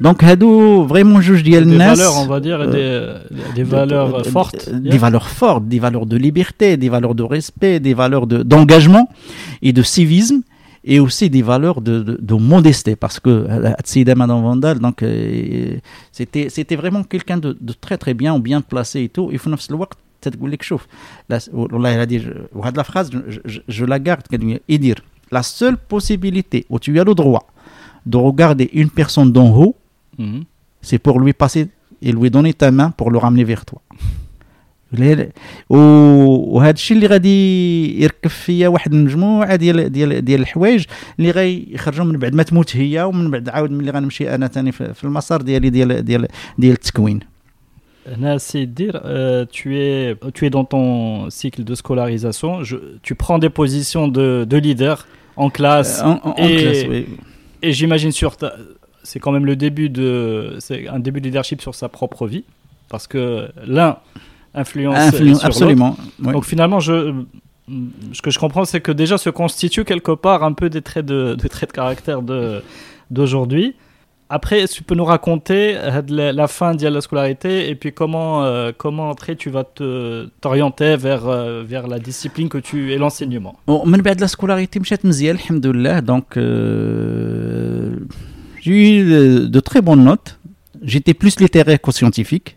Speaker 2: دونك هادو فريمون جوج ديال الناس
Speaker 1: des valeurs on va dire des, des valeurs fortes
Speaker 2: des valeurs fortes des valeurs de liberté des valeurs de respect des valeurs de d'engagement et de civisme et aussi des valeurs de, de, de modestie parce que Atsida Madame Vandal donc c'était c'était vraiment quelqu'un de, de très très bien bien placé et tout il faut نفس الوقت تقول لك شوف والله هذه وهذه la phrase je, je, je la garde et dire la seule possibilité où tu as le droit de regarder une personne d'en haut, mm-hmm. c'est pour lui passer et lui donner ta main pour le ramener vers toi. وهذا الشيء اللي غادي يركب فيا واحد المجموعه ديال ديال ديال الحوايج اللي غيخرجوا من بعد ما تموت هي ومن بعد عاود ملي غنمشي انا ثاني في المسار ديالي ديال ديال ديال التكوين
Speaker 1: هنا سي دير tu es tu es dans ton cycle de scolarisation je, tu prends des positions de, de leader en classe
Speaker 2: en, en,
Speaker 1: et,
Speaker 2: en classe oui
Speaker 1: et j'imagine sur c'est quand même le début de c'est un début de leadership sur sa propre vie parce que l'un influence.
Speaker 2: Influ absolument.
Speaker 1: Donc finalement, je, ce que je comprends, c'est que déjà se constitue quelque part un peu des traits de, traits de caractère d'aujourd'hui. Après, tu peux nous raconter euh, la fin de la scolarité et puis comment, euh, comment après tu vas t'orienter vers, euh, vers la discipline que tu et l'enseignement.
Speaker 2: Bon, de la scolarité, donc euh, j'ai eu de très bonnes notes. J'étais plus littéraire qu'au scientifique.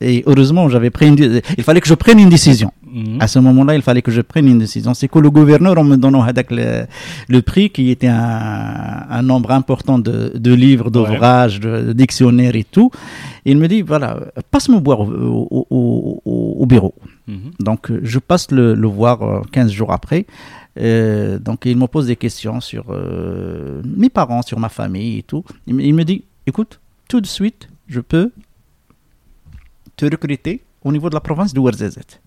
Speaker 2: Et heureusement, j'avais pris une, il fallait que je prenne une décision. Mmh. À ce moment-là, il fallait que je prenne une décision. C'est que le gouverneur, en me donnant le, le prix, qui était un, un nombre important de, de livres, d'ouvrages, ouais. de, dictionnaires et tout, il me dit, voilà, passe-moi boire au, au, au, au bureau. Mmh. Donc, je passe le, le voir 15 jours après. Euh, donc, il me pose des questions sur euh, mes parents, sur ma famille et tout. Il, il me dit, écoute, tout de suite, je peux te recruter au niveau de la province de Ouarzazate.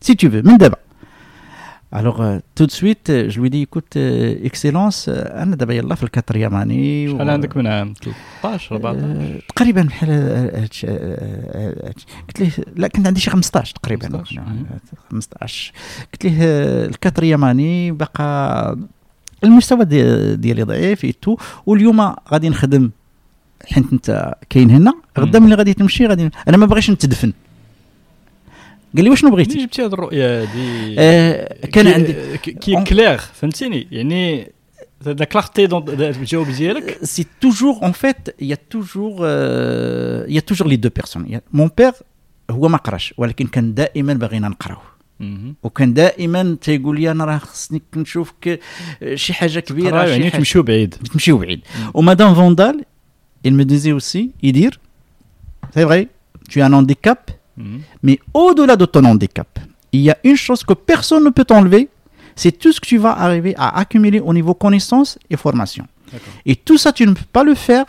Speaker 2: Si tu veux, من دابا. Alors euh, tout de suite je lui dis écoute euh, excellence أنا دابا يلا في الكاتريام اني
Speaker 1: شحال عندك من عام؟ 13 14
Speaker 2: تقريبا بحال قلت له لا كنت عندي شي 15 تقريبا. 15 قلت له الكاتريام اني بقى المستوى ديالي ضعيف تو واليوم غادي نخدم حيت انت كاين هنا غدا ملي غادي تمشي غادي أنا ما باغيش نتدفن. قال لي واشنو بغيتي؟
Speaker 1: جبتي هذه الرؤية هذه
Speaker 2: آه كان عندي
Speaker 1: كي كلير فهمتيني؟ يعني la clarté dans الجواب ديالك
Speaker 2: سي توجور اون فيت يا توجور يا توجور لي دو بيرسون مون بير هو ما قراش ولكن كان دائما باغينا نقراو. وكان دائما تيقول لي أنا راه خصني نشوفك شي حاجة كبيرة
Speaker 1: يعني تمشيو بعيد.
Speaker 2: تمشيو بعيد. ومدام فوندال il me disait aussi, Idir, c'est vrai, tu as un handicap, mmh. mais au-delà de ton handicap, il y a une chose que personne ne peut t'enlever, c'est tout ce que tu vas arriver à accumuler au niveau connaissance et formation. Et tout ça, tu ne peux pas le faire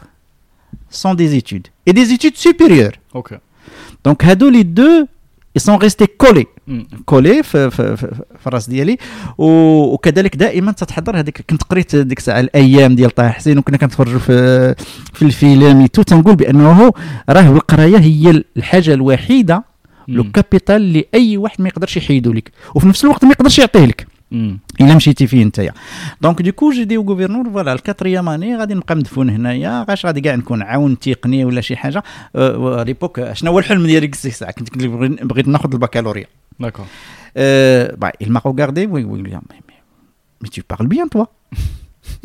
Speaker 2: sans des études. Et des études supérieures.
Speaker 1: Okay.
Speaker 2: Donc, Hado, les deux, ils sont restés collés. كولي في, في, في, في الراس ديالي وكذلك دائما تتحضر هذيك كنت قريت ديك الساعة الأيام ديال طه حسين وكنا كنتفرجوا في في الفيلم تو تنقول بانه راه القرايه هي الحاجة الوحيده لو كابيتال اللي اي واحد ما يقدرش يحيدو لك وفي نفس الوقت ما يقدرش يعطيه لك إلا مشيتي فيه نتايا. دونك ديكو جي دي غوفرنور فوالا الكاتريام اني غادي نبقى مدفون هنايا. غاش غادي كاع نكون عاون تقني ولا شي حاجة. ليبوك شنو هو الحلم ديالي؟ ديك الساعة كنت بغيت ناخذ البكالوريا.
Speaker 1: D'accord.
Speaker 2: Euh, bah, il m'a regardé, oui, oui, mais, mais tu parles bien, toi.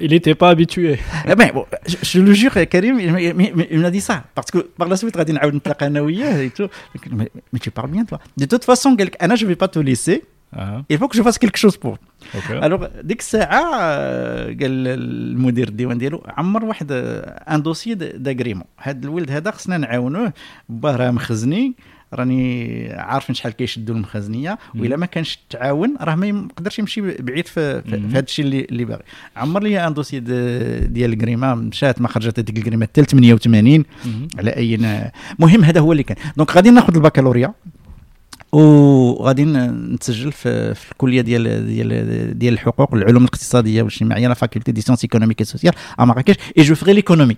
Speaker 1: il n'était pas habitué.
Speaker 2: Eh ben, bon, je, je, le jure, Karim, il, il, il m'a dit ça. Parce que par la suite, et tout. Mais, mais tu parles bien, toi. De toute façon, Anna, je ne vais pas te laisser. il faut que je fasse quelque chose pour الوغ ديك الساعه قال المدير الديوان ديالو عمر واحد ان دوسي داغريمون هذا الولد هذا خصنا نعاونوه باه راه مخزني راني عارف شحال كيشدوا المخازنية وإلا ما كانش التعاون راه ما يقدرش يمشي بعيد في, في, في هذا الشيء اللي, اللي باغي. عمر لي ان دوسي ديال الكريمه مشات ما خرجت هذيك الكريمه حتى 88 على أي مهم هذا هو اللي كان. دونك غادي ناخذ البكالوريا وغادي نتسجل في, في الكلية ديال ديال ديال الحقوق العلوم الاقتصادية والاجتماعية لا فاكولتي دي سيونس ايكونوميك اي سوسيال ا مراكش اي جو فغي ليكونومي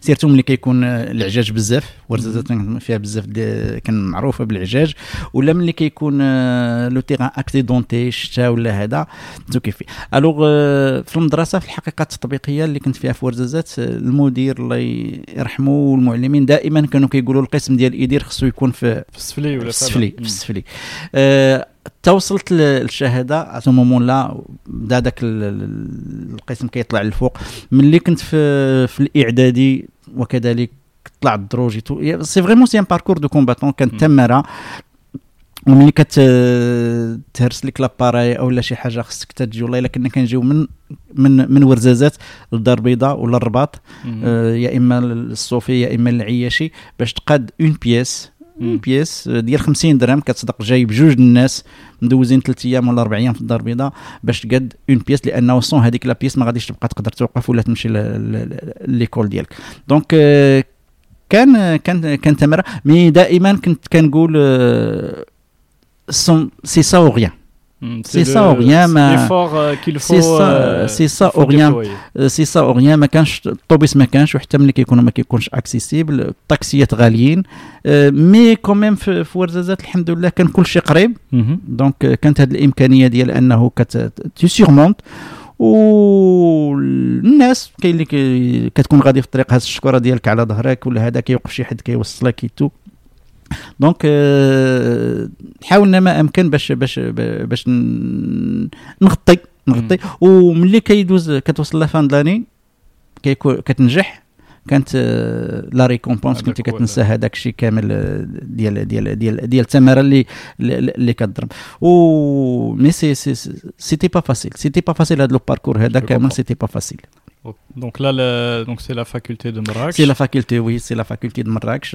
Speaker 2: سيرتو ملي كيكون العجاج بزاف ورزازات فيها بزاف كان معروفة بالعجاج ولا ملي كيكون لو تيغان اكسيدونتي الشتاء ولا هذا تو كيفي. الوغ في المدرسة في الحقيقة التطبيقية اللي كنت فيها في ورزازات المدير الله يرحمه والمعلمين دائما كانوا كيقولوا القسم ديال الايدير خصو يكون في
Speaker 1: في السفلي ولا
Speaker 2: في السفلي في السفلي. آه توصلت للشهادة ا مومون لا بدا داك القسم كيطلع للفوق. ملي كنت في في الإعدادي وكذلك طلع الدروج سي فريمون سي ان باركور دو كومباتون كان تمارة. وملي كتهرس لك لاباراي أو لا شي حاجة خصك تجي والله الا كنا كنجيو من من من ورزازات للدار البيضاء ولا الرباط. آه يا إما الصوفي يا إما العياشي باش تقاد اون بياس بياس. ديال 50 درهم كتصدق جايب جوج الناس مدوزين ثلاث أيام ولا أربع أيام في الدار البيضاء باش تقاد اون بياس لأنه سون هذيك لا بياس ما غاديش تبقى تقدر توقف ولا تمشي ليكول ديالك. دونك كان كان كان تمرة. مي دائما كنت كنقول سي سا أو سي سا أو ريان ما سي سا سي سا أو ريان سي سا أو ريان ما كانش الطوبيس ما كانش وحتى ملي كيكونوا ما كيكونش اكسيسيبل الطاكسيات غاليين مي كوميم في ورزازات الحمد لله كان كل شيء قريب دونك كانت هذه الامكانيه ديال انه كت تي سيغمونت والناس كاين اللي كتكون غادي في الطريق هز الشكوره ديالك على ظهرك ولا هذا كيوقف شي حد كيوصلك كيتو دونك حاولنا ما أمكن باش باش باش نغطي نغطي. وملي كيدوز كتوصل لافان دلاني كتنجح كانت لا ريكومبونس كنت كتنسى هذاك الشيء كامل ديال ديال ديال ديال الثمره اللي اللي كتضرب. و مي سي سي سيتي با فاسيل. سيتي با فاسيل هذا لو باركور هذا كامل سيتي با فاسيل.
Speaker 1: Donc là, le, donc c'est la faculté de Marrakech.
Speaker 2: C'est la faculté, oui, c'est la faculté de Marrakech.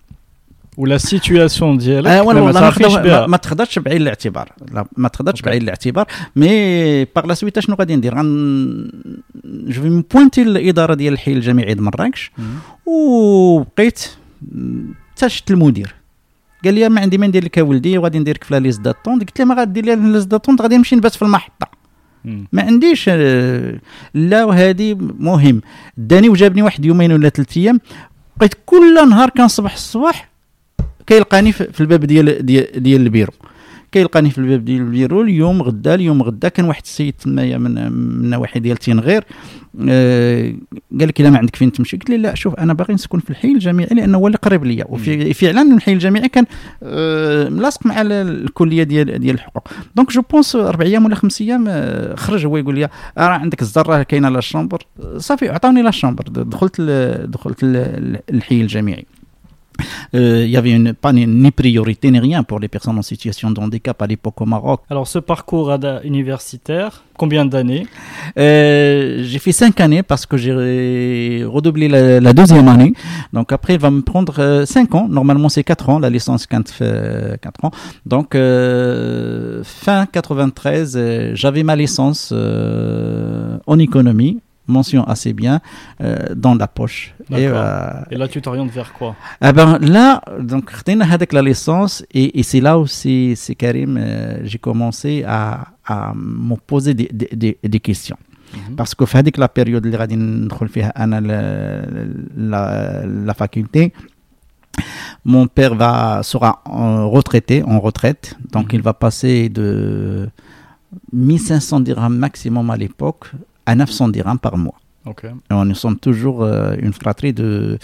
Speaker 1: ولا سيتوياسيون ديالك
Speaker 2: آه ما, ما, ما تقدرش بعين الاعتبار. لا ما تقدرش بعين الاعتبار. مي باغ لا سويت شنو غادي ندير؟ غن جو في بوينتي الاداره ديال الحي الجامعي د مراكش وبقيت حتى شفت المدير. قال لي ما عندي ما ندير لك ولدي وغادي نديرك في لا ليست داتون قلت له ما غادي لي ليست داتون غادي نمشي نبات في المحطة. ما عنديش لا وهذه مهم. داني وجابني واحد يومين ولا ثلاث أيام. بقيت كل نهار كنصبح الصباح كيلقاني في الباب ديال ديال, ديال البيرو. كيلقاني في الباب ديال البيرو اليوم غدا اليوم غدا كان واحد السيد تمايا من النواحي ديال تينغير آه قال لك إلا ما عندك فين تمشي؟ قلت له لا شوف أنا باغي نسكن في الحي الجامعي لأنه هو اللي قريب ليا. وفي فعلا الحي الجامعي كان آه ملاصق مع الكلية ديال ديال الحقوق. دونك جو بونس أربع أيام ولا خمس أيام آه خرج هو يقول لي راه عندك الزرة كاينة لا شامبر صافي عطاوني لا شامبر دخلت دخلت الحي الجامعي. Il y avait une, pas ni, priorité ni rien pour les personnes en situation de handicap à l'époque au Maroc.
Speaker 1: Alors, ce parcours universitaire, combien d'années
Speaker 2: Euh, j'ai fait cinq années parce que j'ai redoublé la, la deuxième année. Donc après, il va me prendre euh, cinq ans. Normalement, c'est quatre ans. La licence, quand fait quatre ans. Donc euh, fin 93, euh, j'avais ma licence euh, en économie, mention assez bien euh, dans la poche. Euh,
Speaker 1: et, là, tu t'orientes vers quoi?
Speaker 2: Eh ben, Là, donc, avec la licence, et, et c'est là où, c'est Karim, euh, j'ai commencé à, à me poser des, des, des questions.
Speaker 1: Mhm.
Speaker 2: Parce que fait la période où la, la, la faculté, mon père va, sera retraité, en retraite, donc
Speaker 1: mhm.
Speaker 2: il va passer de 1500 dirhams maximum à l'époque à 900 dirhams par mois.
Speaker 1: Ok.
Speaker 2: Et on- nous sommes toujours euh, une fratrie de,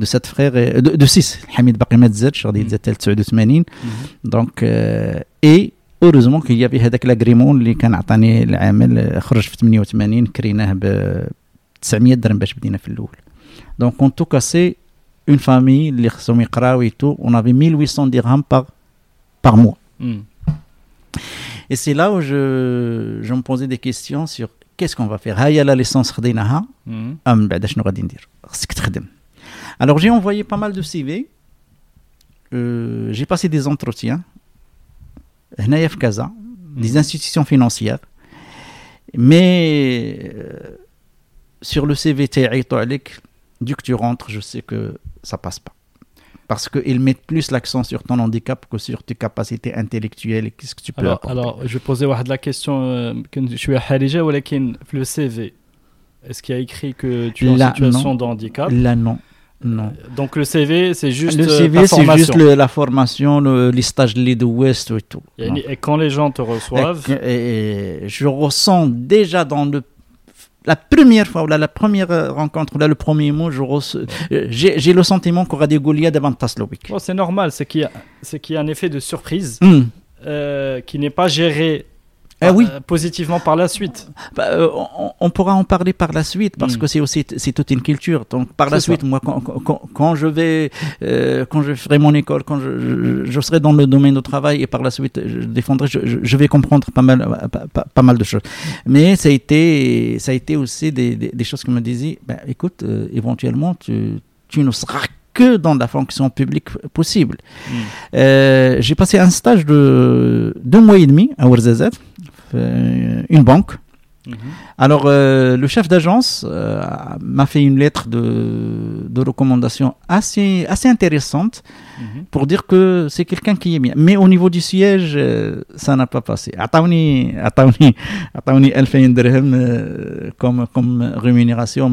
Speaker 2: de sept frères, et, de, de six. Hamid باقي ما تزادش غادي
Speaker 1: Mhm.
Speaker 2: يتزاد حتى 89
Speaker 1: Mhm.
Speaker 2: دونك euh, et heureusement qu'il y avait هذاك لاغريمون اللي كان عطاني العامل آه، خرج في 88 كريناه ب 900 درهم باش بدينا في الاول دونك en tout cas c'est une famille اللي خصهم يقراو et tout on avait 1800 dirhams par par mois
Speaker 1: Mhm.
Speaker 2: et c'est là où je, je me posais des questions sur qu'est-ce qu'on va faire هيا la licence خديناها
Speaker 1: Mhm.
Speaker 2: اه من بعد شنو غادي ندير خصك تخدم alors j'ai envoyé pas mal de CV euh, j'ai passé des entretiens هنايا في كازا des institutions financières mais euh, sur le CV تاعي عليك dès que tu rentres je sais que ça passe pas parce qu'ils mettent plus l'accent sur ton handicap que sur tes capacités intellectuelles et qu'est-ce que tu peux
Speaker 1: alors. Alors, je posais la question euh, que je suis à Harija, mais le CV, est-ce qu'il y a écrit que tu es
Speaker 2: là,
Speaker 1: en
Speaker 2: situation
Speaker 1: de handicap
Speaker 2: Là, non. Non.
Speaker 1: Euh, donc le CV, c'est juste
Speaker 2: le
Speaker 1: euh,
Speaker 2: CV, c'est juste la formation, le, les stages de l'Ouest et tout.
Speaker 1: Et, quand les gens te reçoivent,
Speaker 2: je ressens déjà dans le la première fois, ou là, la première euh, rencontre, ou là, le premier mot, euh, j'ai le sentiment qu'on aura des Goliaths devant Taslovic.
Speaker 1: bon, c'est normal, c'est qu'il y, a- c'est qu'il y a un effet de surprise
Speaker 2: Hmm.
Speaker 1: euh, qui n'est pas géré
Speaker 2: Ah oui.
Speaker 1: euh, positivement par la suite.
Speaker 2: Bah, euh, on, on pourra en parler par la suite parce
Speaker 1: Mm.
Speaker 2: que c'est aussi c'est toute une culture. Donc par la suite, moi quand, quand, quand je vais euh, quand je ferai mon école, quand je, je, je serai dans le domaine du travail et par la suite je défendrai, je, je- vais comprendre pas mal pas, pas- pas mal de choses. Mais ça a été ça a été aussi des, des, des choses qui me disaient, ben, écoute, euh, éventuellement tu tu ne seras que dans la fonction publique possible.
Speaker 1: Mm.
Speaker 2: Euh, j'ai passé un stage de deux mois et demi à Ouarzazate, euh, euh, une banque.
Speaker 1: Mhm.
Speaker 2: Alors, euh, le chef d'agence euh, m'a fait une lettre de, de recommandation assez, assez intéressante
Speaker 1: mhm.
Speaker 2: pour dire que c'est quelqu'un qui est bien. Mais au niveau du siège, ça n'a pas passé. Ataouni, ataouni, ataouni 2000 dirham comme, comme rémunération,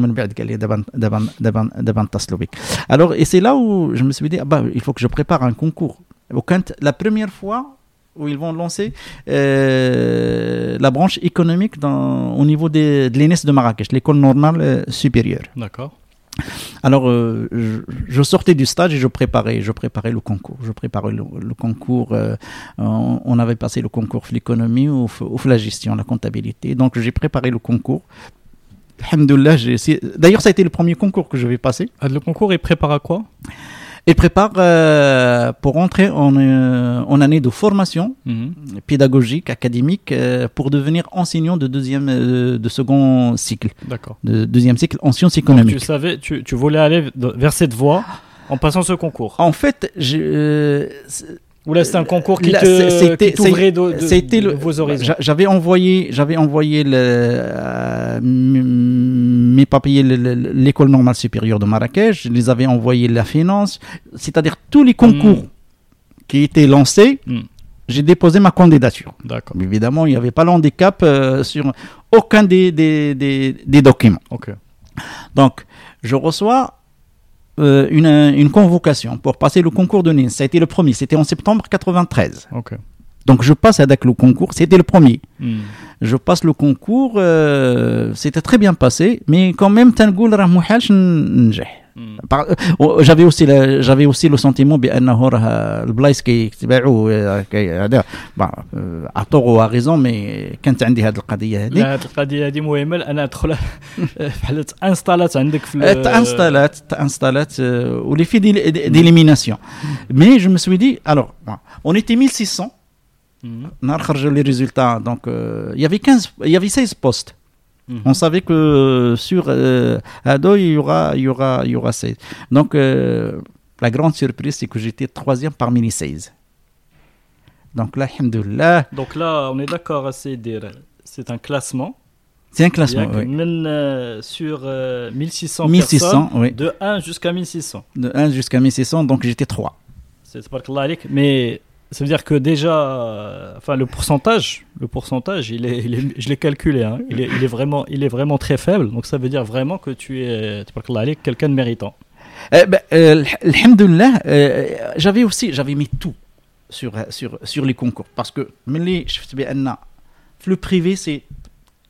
Speaker 2: Alors, et c'est là où je me suis dit, ah bah, il faut que je prépare un concours. La première fois, où ils vont lancer euh, la branche économique dans, au niveau des- de l'ENS de Marrakech, l'école normale euh, supérieure.
Speaker 1: D'accord.
Speaker 2: Alors, euh, je, je sortais du stage et je préparais, je préparais le concours. Je préparais le, le concours. euh, on, on avait passé le concours de l'économie ou, ou la gestion, la comptabilité. Donc, j'ai préparé le concours. Alhamdoulilah, D'ailleurs, ça a été le premier concours que je vais passer.
Speaker 1: Ah, Le concours il prépare à quoi?
Speaker 2: Et prépare euh, pour entrer en, euh, en année de formation
Speaker 1: Mhm.
Speaker 2: pédagogique, académique, euh, pour devenir enseignant de deuxième, euh, de second cycle,
Speaker 1: D'accord.
Speaker 2: de deuxième cycle en sciences
Speaker 1: Donc,
Speaker 2: économiques.
Speaker 1: tu savais, tu, tu voulais aller vers cette voie en passant ce concours.
Speaker 2: En fait, je, euh,
Speaker 1: Ou là c'est un concours qui t'ouvrait vos horizons.
Speaker 2: j'a- J'avais envoyé, envoyé le, euh, mes papiers le- le- l'école normale supérieure de Marrakech. Je les avais envoyés la finance, c'est-à-dire tous les concours qui étaient lancés.
Speaker 1: Mm.
Speaker 2: J'ai déposé ma candidature. Évidemment, il n'y avait pas l'handicap euh, sur aucun des, des, des, des documents.
Speaker 1: Ok.
Speaker 2: Donc, je reçois euh, une, convocation pour passer le concours de Nice. Ça a été le premier. C'était en septembre 93. Donc je passe avec le concours. C'était le premier.
Speaker 1: Hmm.
Speaker 2: Je passe le concours. Euh, c'était très bien passé. Mais quand même, Tangoul محالش ننجح Par- euh, j'avais aussi la- j'avais aussi le sentiment بانه راه البلايص كيتباعوا آه، كي هذا bon, آه، عطوغو ريزون مي كانت عندي هذه القضيه هذه
Speaker 1: لا هاد القضيه هذه مهمه لان ادخل بحال انستالات عندك في
Speaker 2: Euh, t'installات, t'installات, euh, ou les faits d'é- d'é- d'élimination. Mais je me suis dit, alors, bon, on était 1600,
Speaker 1: Mhm.
Speaker 2: on a recherché les résultats, donc euh, il y avait 15, il y avait 16 postes. On savait que euh, sur euh, Ado, il y aura, il y aura, il y aura 16. Donc, euh, la grande surprise, c'est que j'étais troisième parmi les 16. Donc là, alhamdoulilah,
Speaker 1: Donc là, on est d'accord, c'est un classement.
Speaker 2: c'est un classement, oui.
Speaker 1: même, euh, sur euh, 1600,
Speaker 2: 1600, oui.
Speaker 1: personnes, de 1 jusqu'à 1600.
Speaker 2: De 1 jusqu'à 1600, donc j'étais 3.
Speaker 1: C'est. Mais ça veut dire que déjà, euh, enfin le pourcentage, le pourcentage, il est, je l'ai calculé, hein. il, est, vraiment, il est vraiment très faible. Donc ça veut dire vraiment que tu es, quelqu'un de méritant.
Speaker 2: Eh ben, euh, euh, j'avais aussi, j'avais mis tout sur sur sur les concours parce que le privé c'est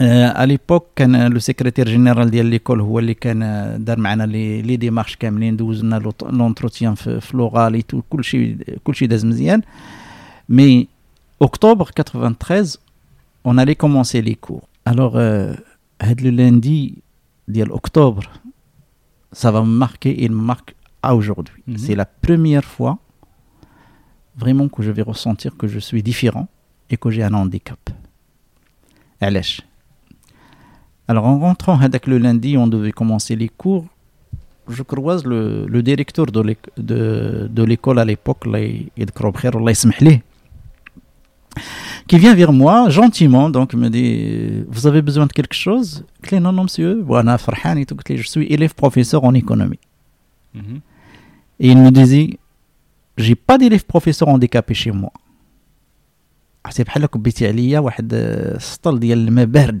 Speaker 2: آه، à l'époque كان لو سيكريتير جينيرال ديال ليكول هو اللي كان آه، دار معنا لي لي ديمارش كاملين دوزنا لونتروتيان في في لوغالي تو كل شيء كل شيء داز مزيان مي اكتوبر 93 on allait commencer les cours alors euh, هاد لو lundi ديال اكتوبر ça va me marquer il me marque à aujourd'hui
Speaker 1: Mhm.
Speaker 2: c'est la première fois vraiment que je vais ressentir que je suis différent et que j'ai un handicap علاش alors en rentrant هذاك le lundi on devait commencer les cours je croise le, le directeur de l'éc- de, de l'école à l'époque الله يذكره بخير والله يسمح ليه qui vient vers moi gentiment donc me dit vous avez besoin de quelque chose قلت له non non monsieur وانا فرحان et tout قلت له je suis élève professeur en économie
Speaker 1: Mhm.
Speaker 2: et il me disait j'ai pas d'élève professeur handicapé chez moi حسيت بحال كبيتي عليا واحد آه، السطل ديال الماء بارد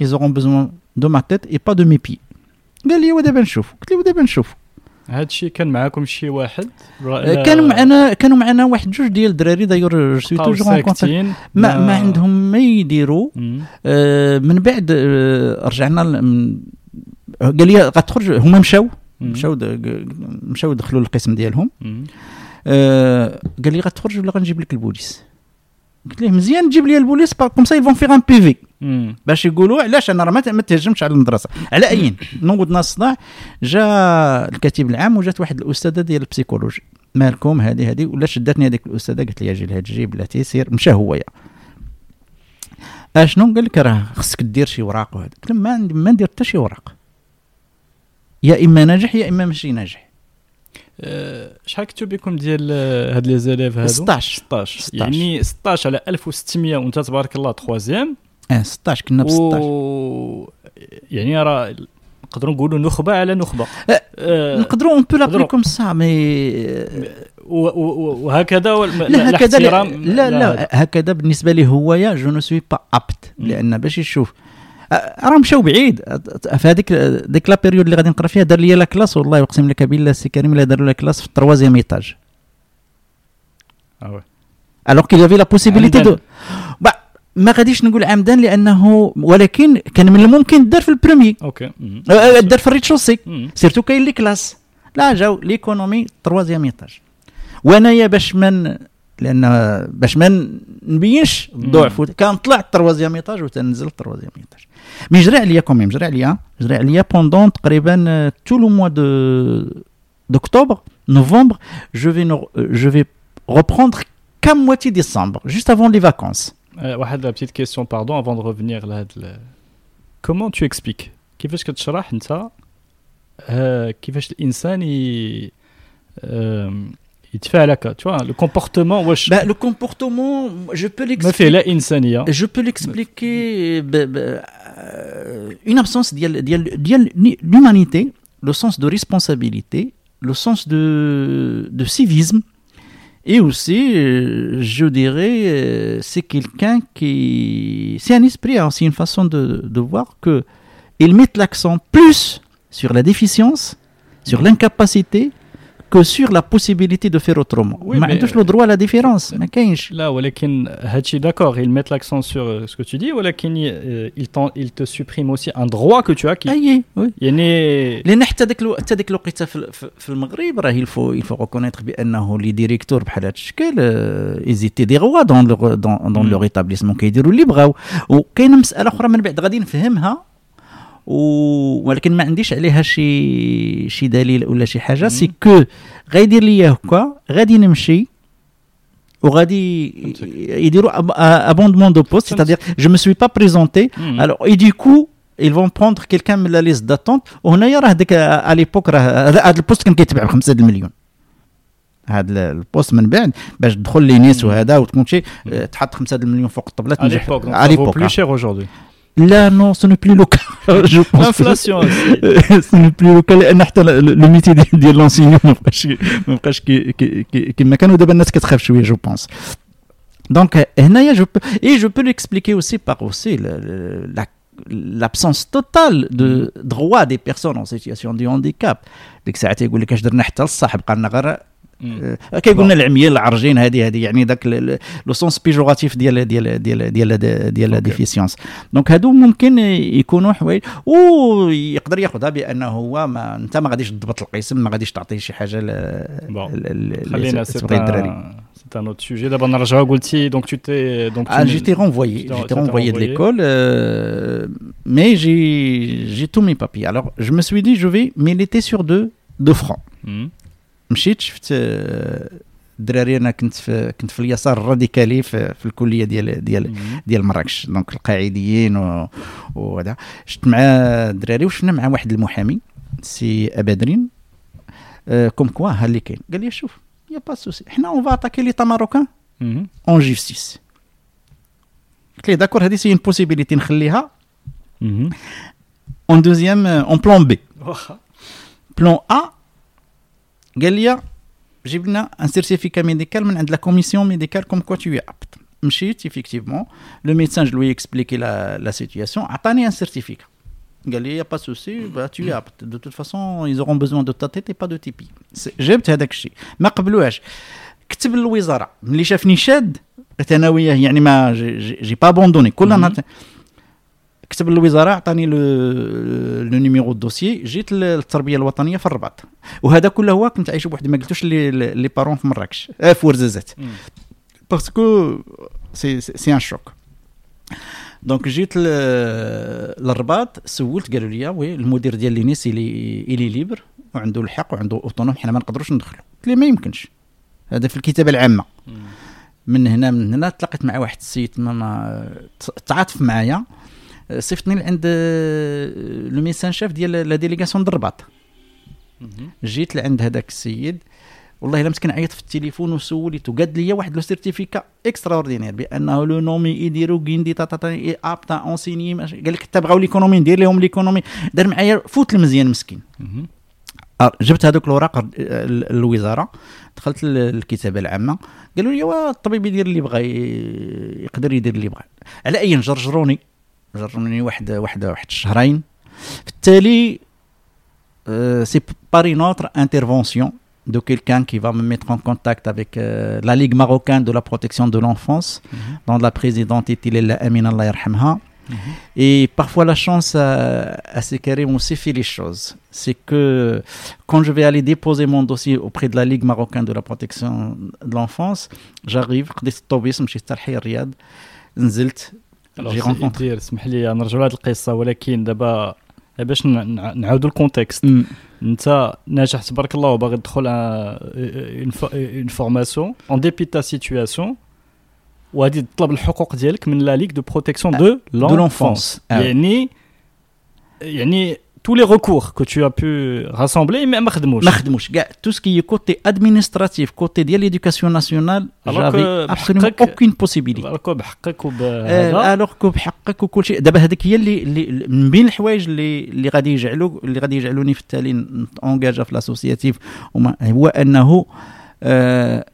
Speaker 2: ils auront besoin de ma tête et pas de mes pieds. قال لي ودابا نشوف. قلت له ودابا نشوف.
Speaker 1: هاد الشيء كان معاكم شي واحد؟
Speaker 2: آه، كانوا معنا كانوا معنا واحد جوج ديال الدراري. دايور سوي توجور
Speaker 1: ساكتين.
Speaker 2: ما, ما عندهم ما يديروا. آه، من بعد آه، رجعنا قال لي غتخرج. هما مشاو. مشاو مشاو دخلوا القسم ديالهم. آه، قال لي غتخرج ولا غنجيب لك البوليس؟ قلت ليه مزيان تجيب لي البوليس كوم سا يفون فيغ ان بي في. باش يقولوا علاش أنا راه ما تهجمش على المدرسة. على اين نوضنا الصداع جا الكاتب العام وجات واحد الأستاذة ديال البسيكولوجي. مالكم هذه هذه ولا شداتني هذيك الأستاذة قالت لي أجي لهاد جيب بلاتي سير مشى هو يا. اشنو قال لك راه خصك دير شي وراق وهذا. قلت له ما ندير حتى شي وراق. يا إما ناجح يا إما ماشي ناجح.
Speaker 1: شحال كنتو بكم ديال آه، هاد لي زيليف هادو؟
Speaker 2: 16
Speaker 1: 16
Speaker 2: 16.
Speaker 1: يعني 16 على 1600 وأنت تبارك الله تخوازيام.
Speaker 2: آه 16 كنا ب 16
Speaker 1: و يعني راه نقدروا نقولوا نخبة على نخبة.
Speaker 2: آه،
Speaker 1: آه،
Speaker 2: نقدروا اون بو لابلي
Speaker 1: نقدروا.
Speaker 2: كوم سا مي
Speaker 1: وهكذا
Speaker 2: لا هكذا لا لا, لا هكذا بالنسبة لي هويا جو نو سوي با ابت. لأن باش يشوف. راه مشاو بعيد في هذيك ديك لا بيريود اللي غادي نقرا فيها دار لي لا كلاس والله يقسم لك بالله سي كريم لا دار لا كلاس في التروازيام
Speaker 1: وي.
Speaker 2: الوغ كيل يافي لا بوسيبيليتي. دو ما غاديش نقول عمدا لأنه ولكن كان من الممكن دار في البرومي
Speaker 1: أوكي مم.
Speaker 2: أه، دار في الريتشوسي. سيرتو كاين لي كلاس لا جاو ليكونومي تروازيام ايتاج وأنايا باش من لان باش ما نبينش الضعف كان طلع التروازيام ايطاج وتنزل التروازيام ايطاج مي جرى عليا كوميم جرى عليا جرى عليا بوندون تقريبا تو لو موا دو d'octobre, novembre, je vais, je vais reprendre qu'à moitié décembre, juste avant les vacances.
Speaker 1: Euh, la petite question, pardon, avant de revenir là. Comment tu expliques كيفاش كتشرح انت كيفاش الانسان il te fait alaka, tu vois, le comportement, wesh.
Speaker 2: Bah, le comportement, je peux l'expliquer. Je peux l'expliquer bah, bah, euh, une absence d'humanité, le sens de responsabilité, le sens de, civisme, et aussi, euh, je dirais, euh, c'est quelqu'un qui. C'est un esprit, hein, c'est une façon de, voir que ils mettent l'accent plus sur la déficience, sur l'incapacité, que sur la possibilité de faire autrement. Oui, mais le droit à la différence.
Speaker 1: Là, d'accord, ils mettent l'accent sur euh, ce que tu dis, ou euh, ils, ils te suppriment aussi un droit que tu as qui.
Speaker 2: oui. لان حتى ذاك حتى ذاك الوقيته في المغرب راه il faut il faut reconnaître بانه لي ديريكتور بحال هذا الشكل ils étaient des rois dans leur dans, dans leur établissement كيديروا اللي بغاو وكاينه مساله اخرى من بعد غادي نفهمها ولكن ما عنديش عليها شي شي دليل ولا شي حاجة. سي كو غيدير لي هكا غادي نمشي وغادي يديروا abondement de poste. c'est-à-dire je me suis pas présenté. alors et du coup ils vont prendre quelqu'un من la liste d'attente. وهنايا راه ديك à l'époque راه هذا البوست كان كيتباع ب 5 المليون. هذا البوست من بعد باش تدخل لي ناس وهذا وتكون شي تحط 5 المليون فوق الطبلة
Speaker 1: تنجح. à l'époque plus cher aujourd'hui.
Speaker 2: Là, non, ce n'est plus le cas.
Speaker 1: L'inflation
Speaker 2: Ce n'est plus le cas. Le métier de l'enseignant, je pense. Donc, euh, je peux, et je peux l'expliquer aussi par aussi la l'absence totale de droit des personnes en situation de handicap. Dès ça a été dit, je للصح بقى لنا غير كيقولنا العميان العرجين هذه هذه يعني ذاك لو سونس بيجوراتيف ديال ديال ديال ديال ديال لا ديفيسيونس دونك هادو ممكن يكونوا حوايج ويقدر ياخذها بانه هو ما انت ما غاديش تضبط القسم ما غاديش تعطيه شي حاجه
Speaker 1: خلينا C'est un autre sujet. D'abord, Narja Goulti, donc tu t'es. Donc
Speaker 2: ah, j'étais renvoyé. J'étais renvoyé de l'école, euh, mais j'ai tous mes papiers. Alors, je me suis dit, je vais militer sur deux, deux fronts. Mmh. مشيت شفت الدراري أنا كنت في كنت في اليسار الراديكالي في, في الكلية ديال ديال ديال مراكش. دونك القاعديين وهذا. شفت مع الدراري وشفنا مع واحد المحامي سي أبادرين. آه كوم كوا ها اللي كاين. قال لي شوف يا با سوسي حنا اون فا اتاكي ليتا ماروكان اون جيستيس قلت ليه داكور هذه سي اون بوسيبيليتي نخليها. اون دوزيام اون بلان بي بلان ا قال لي جيب لنا ان سيرتيفيكا ميديكال من عند لا كوميسيون ميديكال كوم كوا تو ابت مشيت effectivement لو ميدسان جو لوي اكسبليكي لا لا سيتوياسيون عطاني ان سيرتيفيكا قال لي يا با سوسي با تو ابت دو توت فاسون ils auront besoin de ta tête et pas de tipi جبت هذاك الشيء ما قبلوهاش كتب للوزاره ملي شافني شاد قلت انا وياه يعني ما جي با بوندوني كل نهار كتب للوزارة عطاني لو نيميرو دوسيي جيت للتربية الوطنية في الرباط. وهذا كله هو كنت عايش بوحدي ما قلتوش لي لي بارون في مراكش. آه في ورزازات باسكو سي سي ان شوك دونك جيت للرباط سولت قالوا لي وي المدير ديال لينيس الي الي ليبر وعنده الحق وعنده اوتونوم حنا ما نقدروش ندخلوا قلت لي ما يمكنش. هذا في الكتابة العامة. من هنا من هنا تلاقيت مع واحد السيد ما تعاطف معايا. صيفطني لعند لو ميسان شاف ديال لا ديليغاسيون الرباط. جيت لعند هذاك السيد والله إلا مسكين عيط في التليفون وسوليته قاد لي واحد لو سيرتيفيكا إكسترا أوردينير بأنه لو نومي يديروا كيندي تا تا ابتا اونسيني قال لك حتى بغاو ليكونومي ندير لهم ليكونومي. دار معايا فوت المزيان مسكين. جبت هذوك الاوراق للوزاره دخلت للكتابة العامة. قالوا لي الطبيب يدير اللي بغى يقدر يدير اللي بغى. على أي جرجروني؟ جرني واحد واحد واحد الشهرين في التالي سي par une autre intervention de quelqu'un qui va me mettre en contact avec euh, la Ligue marocaine de la protection de l'enfance, mm -hmm. dont la présidente est Amina Allah yarhamha. Et parfois, la chance à, à ces carrés aussi fait les choses. C'est que quand je vais aller déposer mon dossier auprès de la Ligue marocaine de la protection de l'enfance, j'arrive, خديت الطوبيس مشيت حتى لحي الرياض نزلت
Speaker 1: جي رونكونتري اسمح لي نرجعوا لهذه القصه ولكن دابا باش نعاودوا الكونتكست انت ناجح تبارك الله وباغي تدخل اون فورماسيون اون ديبي تا سيتوياسيون وهذه تطلب الحقوق ديالك من لا ليغ دو بروتيكسيون دو لونفونس يعني يعني tous les recours que tu as pu rassembler mais خدموش
Speaker 2: كاع tout ce qui est côté administratif côté ديال l'éducation nationale j'avais absolument aucune possibilité.
Speaker 1: Alors
Speaker 2: que بحقك وكل شيء دابا هذيك هي اللي, اللي من بين الحوايج اللي اللي غادي يجعلوا اللي غادي يجعلوني في التالي اونجاجا في لاسوسياتيف هو أنه آه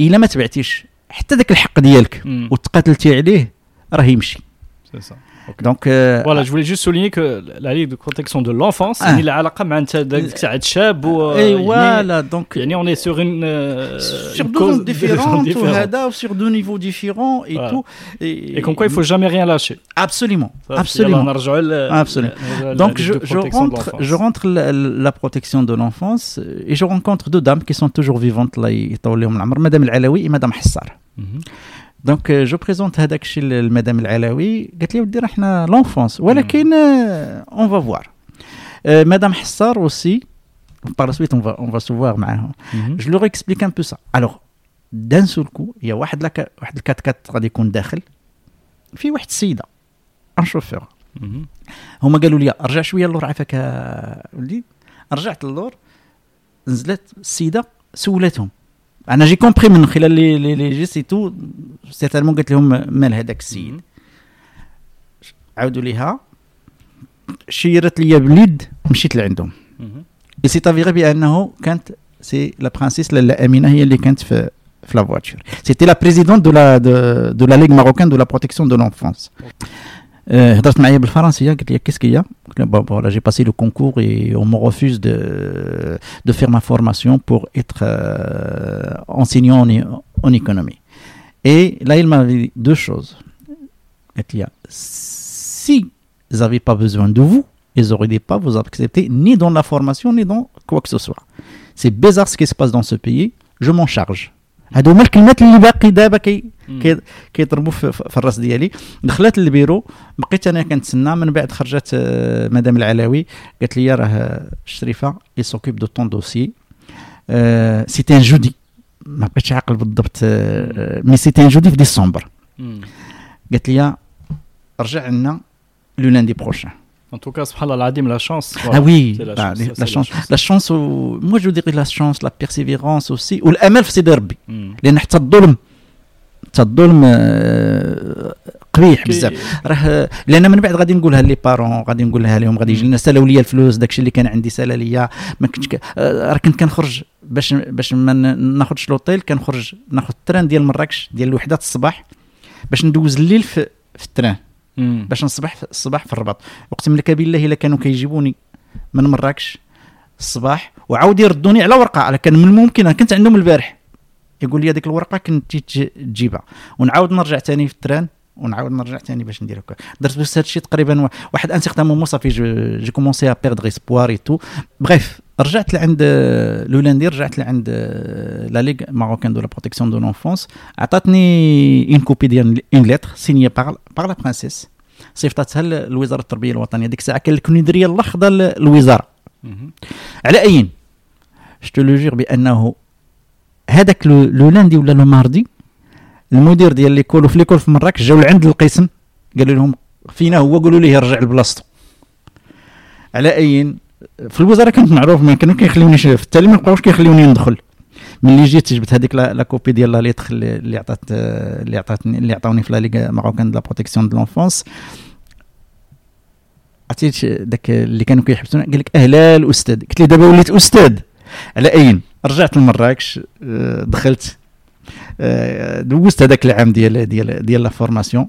Speaker 2: إلا ما تبعتيش حتى ذاك الحق ديالك وتقاتلتي عليه راه يمشي.
Speaker 1: سي
Speaker 2: Donc, euh,
Speaker 1: voilà, je voulais juste souligner que la Ligue de protection de l'enfance, ah. il a
Speaker 2: Et voilà, donc.
Speaker 1: On est sur une.
Speaker 2: Euh, sur deux zones différentes, sur deux niveaux différents et tout.
Speaker 1: Et, et comme quoi, il ne faut jamais rien lâcher.
Speaker 2: Absolument. Absolument. Absolument. Donc, je, je rentre, je rentre la, la protection de l'enfance et je rencontre deux dames qui sont toujours vivantes là, Madame El-Alawi et Madame Hassar. Mm -hmm. دونك جو بريزونت هذاك الشيء للمدام العلاوي قالت لي ودي راه حنا لونفونس ولكن اون فوا فوار مدام حصار اوسي بار سويت اون فوا سو on معاهم جو mhm. leur اكسبليك ان بو سا الوغ دان seul coup هي واحد لك واحد الكات كات غادي يكون داخل في واحد السيده ان شوفور هما قالوا لي رجع شوية اللور عافاك ولدي رجعت اللور نزلت السيده سولتهم انا جي كومبري من خلال لي لي, لي جيست تو سيرتالمون قلت لهم مال هذاك السيد عاودوا ليها شيرت لي باليد مشيت لعندهم اي سي افيغي بانه كانت سي لا برانسيس لاله امينه هي اللي كانت في في لا فواتور سيتي لا بريزيدونت دو لا دو لا ليغ ماروكان دو لا بروتيكسيون دو لونفونس هضرت معايا بالفرنسيه قلت لي كيس كيا قلت لها bon, voilà, j'ai passé le concours et on me refuse de, de faire ma formation pour être euh, enseignant en, en économie. Et là, il m'a dit deux choses. قالت لي si ils n'avaient pas besoin de vous, ils n'auraient pas vous accepter ni dans la formation ni dans quoi que ce soit. C'est bizarre ce qui se passe dans ce pays, je m'en charge. هادو هما الكلمات اللي باقي دابا كي كيضربوا في, في الرأس ديالي. دخلت للبيرو بقيت أنا كنتسنى من بعد خرجت مدام العلاوي. قالت لي راه شريفة اي سوكيب دو طون دوسي سيتي ان جودي ما بقيتش عاقل بالضبط مي سيتي ان جودي في ديسمبر. قالت لي رجع لنا لو لاندي بروشان.
Speaker 1: En tout cas, subhanallah, la chance.
Speaker 2: Voilà, ah oui, la, bah, chance, la, chance. la chance. moi je dirais la chance, la persévérance aussi, والامل في سيدي ربي لأن حتى الظلم حتى الظلم قبيح بزاف راه لأن من بعد غادي نقولها لي بارون غادي نقولها لهم غادي يجي لنا سالاو ليا الفلوس داكشي اللي كان عندي سالا ليا ما كنتش راه كنت كنخرج باش باش ما ناخذش لوطيل كنخرج ناخذ التران ديال مراكش ديال الوحدات الصباح باش ندوز الليل في, في التران باش نصبح الصباح في الرباط. اقسم لك بالله إلا كانوا كيجيبوني. من مراكش الصباح. وعاود يردوني على ورقة. على كان من الممكن. كنت عندهم البارح. يقول لي هذيك الورقة كنت تجيبها. ونعاود نرجع ثاني في التران. ونعاود نرجع ثاني باش ندير هكا. درت بس هذا الشيء تقريبا واحد ان سيغتان مومون صافي جي كومونسي ا بيردغ اسبوار اي تو بريف رجعت لعند لو لاندي رجعت لعند لا ليغ ماروكان دو لا بروتيكسيون دو لونفونس عطاتني اون كوبي ديال اون ليتر سينيي باغ لا برانسيس صيفطتها لوزارة التربية الوطنية. ديك الساعة كان الكونيدريه الاخضر للوزارة. على اين شتو لو جير بأنه هذاك لو لاندي ولا لو ماردي المدير ديال ليكول وفي ليكول في مراكش جاو لعند القسم قالوا لهم فينا هو قالوا ليه يرجع لبلاصتو. على اين في الوزارة كنت معروف ما كانوا كيخليونيش في التالي ما بقاوش كيخليوني ندخل. ملي جيت جبت هذيك لا كوبي ديال لا ليتر اللي عطات اللي عطاتني اللي عطاوني في لا ليغ ماروكان دو لا بروتيكسيون دو لونفونس عطيت داك اللي كانوا كيحبسونا قال لك أهلا الأستاذ. قلت له دابا وليت أستاذ؟ على أين؟ رجعت لمراكش دخلت دوزت هذاك العام ديال ديال ديال لا فورماسيون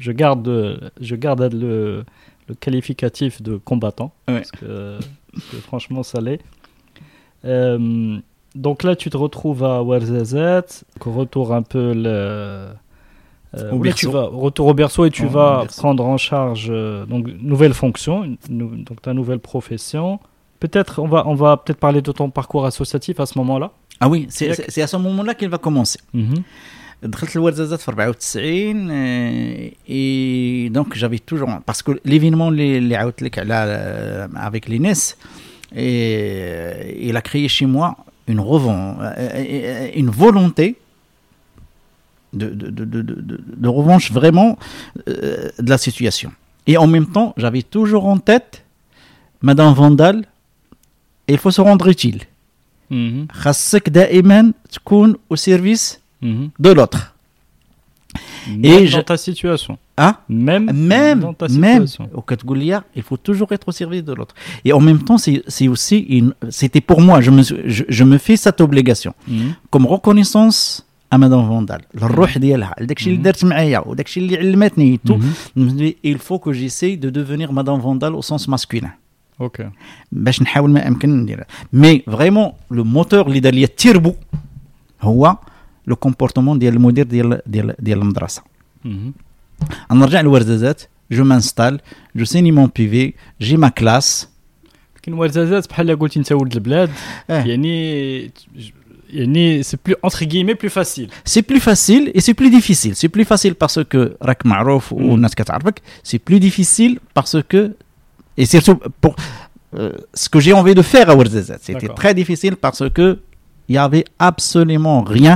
Speaker 1: je garde je garde le le qualificatif de combattant
Speaker 2: Ouais.
Speaker 1: parce, que, parce que franchement ça l'est. Euh, donc là, tu te retrouves à Ouarzazate, retour un peu le euh,
Speaker 2: Au
Speaker 1: tu
Speaker 2: berceau.
Speaker 1: vas retour au berceau et tu vas prendre en charge euh, donc nouvelle fonction, une donc ta nouvelle profession. Peut-être on va on va peut-être parler de ton parcours associatif à ce moment-là.
Speaker 2: Ah oui, c'est à ce moment-là qu'il va commencer. دخلت الورزازات في 94 آه، et donc j'avais toujours parce que l'événement اللي اللي عاودت لك على آه، avec l'INES et il a créé chez moi une revanche une volonté de, de, de, de, de- de revanche vraiment euh, de la situation. Et en même temps, j'avais toujours en tête Madame Vandal, il faut se rendre utile.
Speaker 1: Mhm.
Speaker 2: خاصك دائما تكون au service
Speaker 1: Mhm.
Speaker 2: de l'autre.
Speaker 1: Même
Speaker 2: je-
Speaker 1: dans ta situation.
Speaker 2: Ah,
Speaker 1: Même,
Speaker 2: même,
Speaker 1: dans ta
Speaker 2: même,
Speaker 1: situation.
Speaker 2: au Katgoulia, il faut toujours être au service de l'autre. Et en même temps, c'est c'est aussi une, c'était pour moi, je me, suis- je, je me fais cette obligation
Speaker 1: Mhm.
Speaker 2: comme reconnaissance à Madame Vandal. الروح ديالها داكشي اللي
Speaker 1: Mhm.
Speaker 2: درت معايا وداكشي اللي علمتني tout.
Speaker 1: Mhm.
Speaker 2: Il faut que j'essaye de devenir Madame Vandal au sens masculin.
Speaker 1: Ok.
Speaker 2: باش نحاول ما امكن ندير مي فريمون لو موتور اللي دار لي التيربو هو لو كومبورتمون ديال المدير ديال ديال ديال المدرسه
Speaker 1: Mhm.
Speaker 2: نرجع للورزازات جو مانستال جو سيني مون بيفي جي ما كلاس
Speaker 1: لكن ورزازات بحال قلتي انت ولد البلاد
Speaker 2: اه.
Speaker 1: يعني يعني سي بلو انتر غيمي بلو فاسيل
Speaker 2: سي بلو فاسيل اي سي بلو ديفيسيل سي بلو فاسيل باسكو راك معروف والناس كتعرفك سي بلو ديفيسيل باسكو et surtout pour euh, ce que j'ai envie de faire à Ouarzazate. C'était
Speaker 1: D'accord.
Speaker 2: très difficile parce que il y avait absolument rien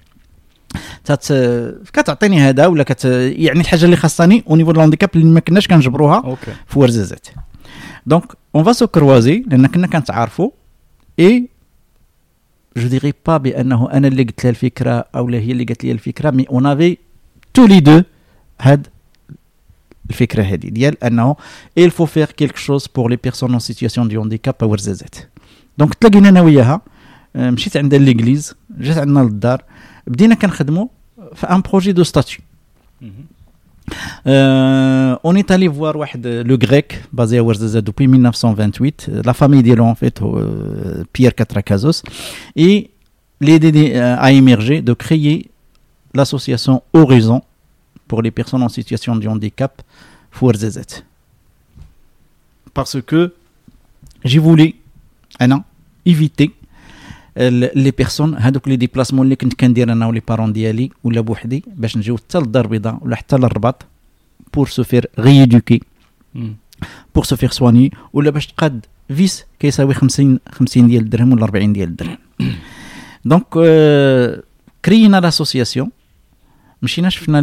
Speaker 2: تات كتعطيني هذا ولا كت يعني الحاجة اللي خاصني أو نيفو الهانديكاب اللي ما كناش كنجبروها في ورزازات دونك اون فا سو كروازي لأن كنا كنتعارفوا اي جو ديغي با بأنه أنا اللي قلت لها الفكرة أو هي اللي قالت لي الفكرة مي اون افي تو لي دو هاد الفكرة هذه ديال أنه il faut faire quelque chose pour les personnes en situation de handicap ورزازات دونك تلاقينا أنا وياها مشيت عندها ليغليز جات عندنا للدار بدينا كنخدموا في ان بروجي دو ستاتيو Euh, on est allé voir واحد, euh, le grec basé à Ouarzazate depuis 1928. euh, La famille d'Elo, en fait, euh, Pierre Katrakazos. Et l'idée euh, a émergé de créer l'association Horizon pour les personnes en situation de handicap Ouarzazate. Parce que j'ai voulu أنا éviter ال- لي بيرسون هذوك لي ديبلاسمون اللي كنت كندير أنا ولي بارون ديالي ولا بوحدي باش نجيو حتى للدار البيضاء ولا حتى للرباط بور سو فير ريدوكي بور سو فير سواني ولا باش تقاد فيس كيساوي 50 50 ديال الدرهم ولا 40 ديال الدرهم. دونك كرينا لاسوسياسيون مشينا شفنا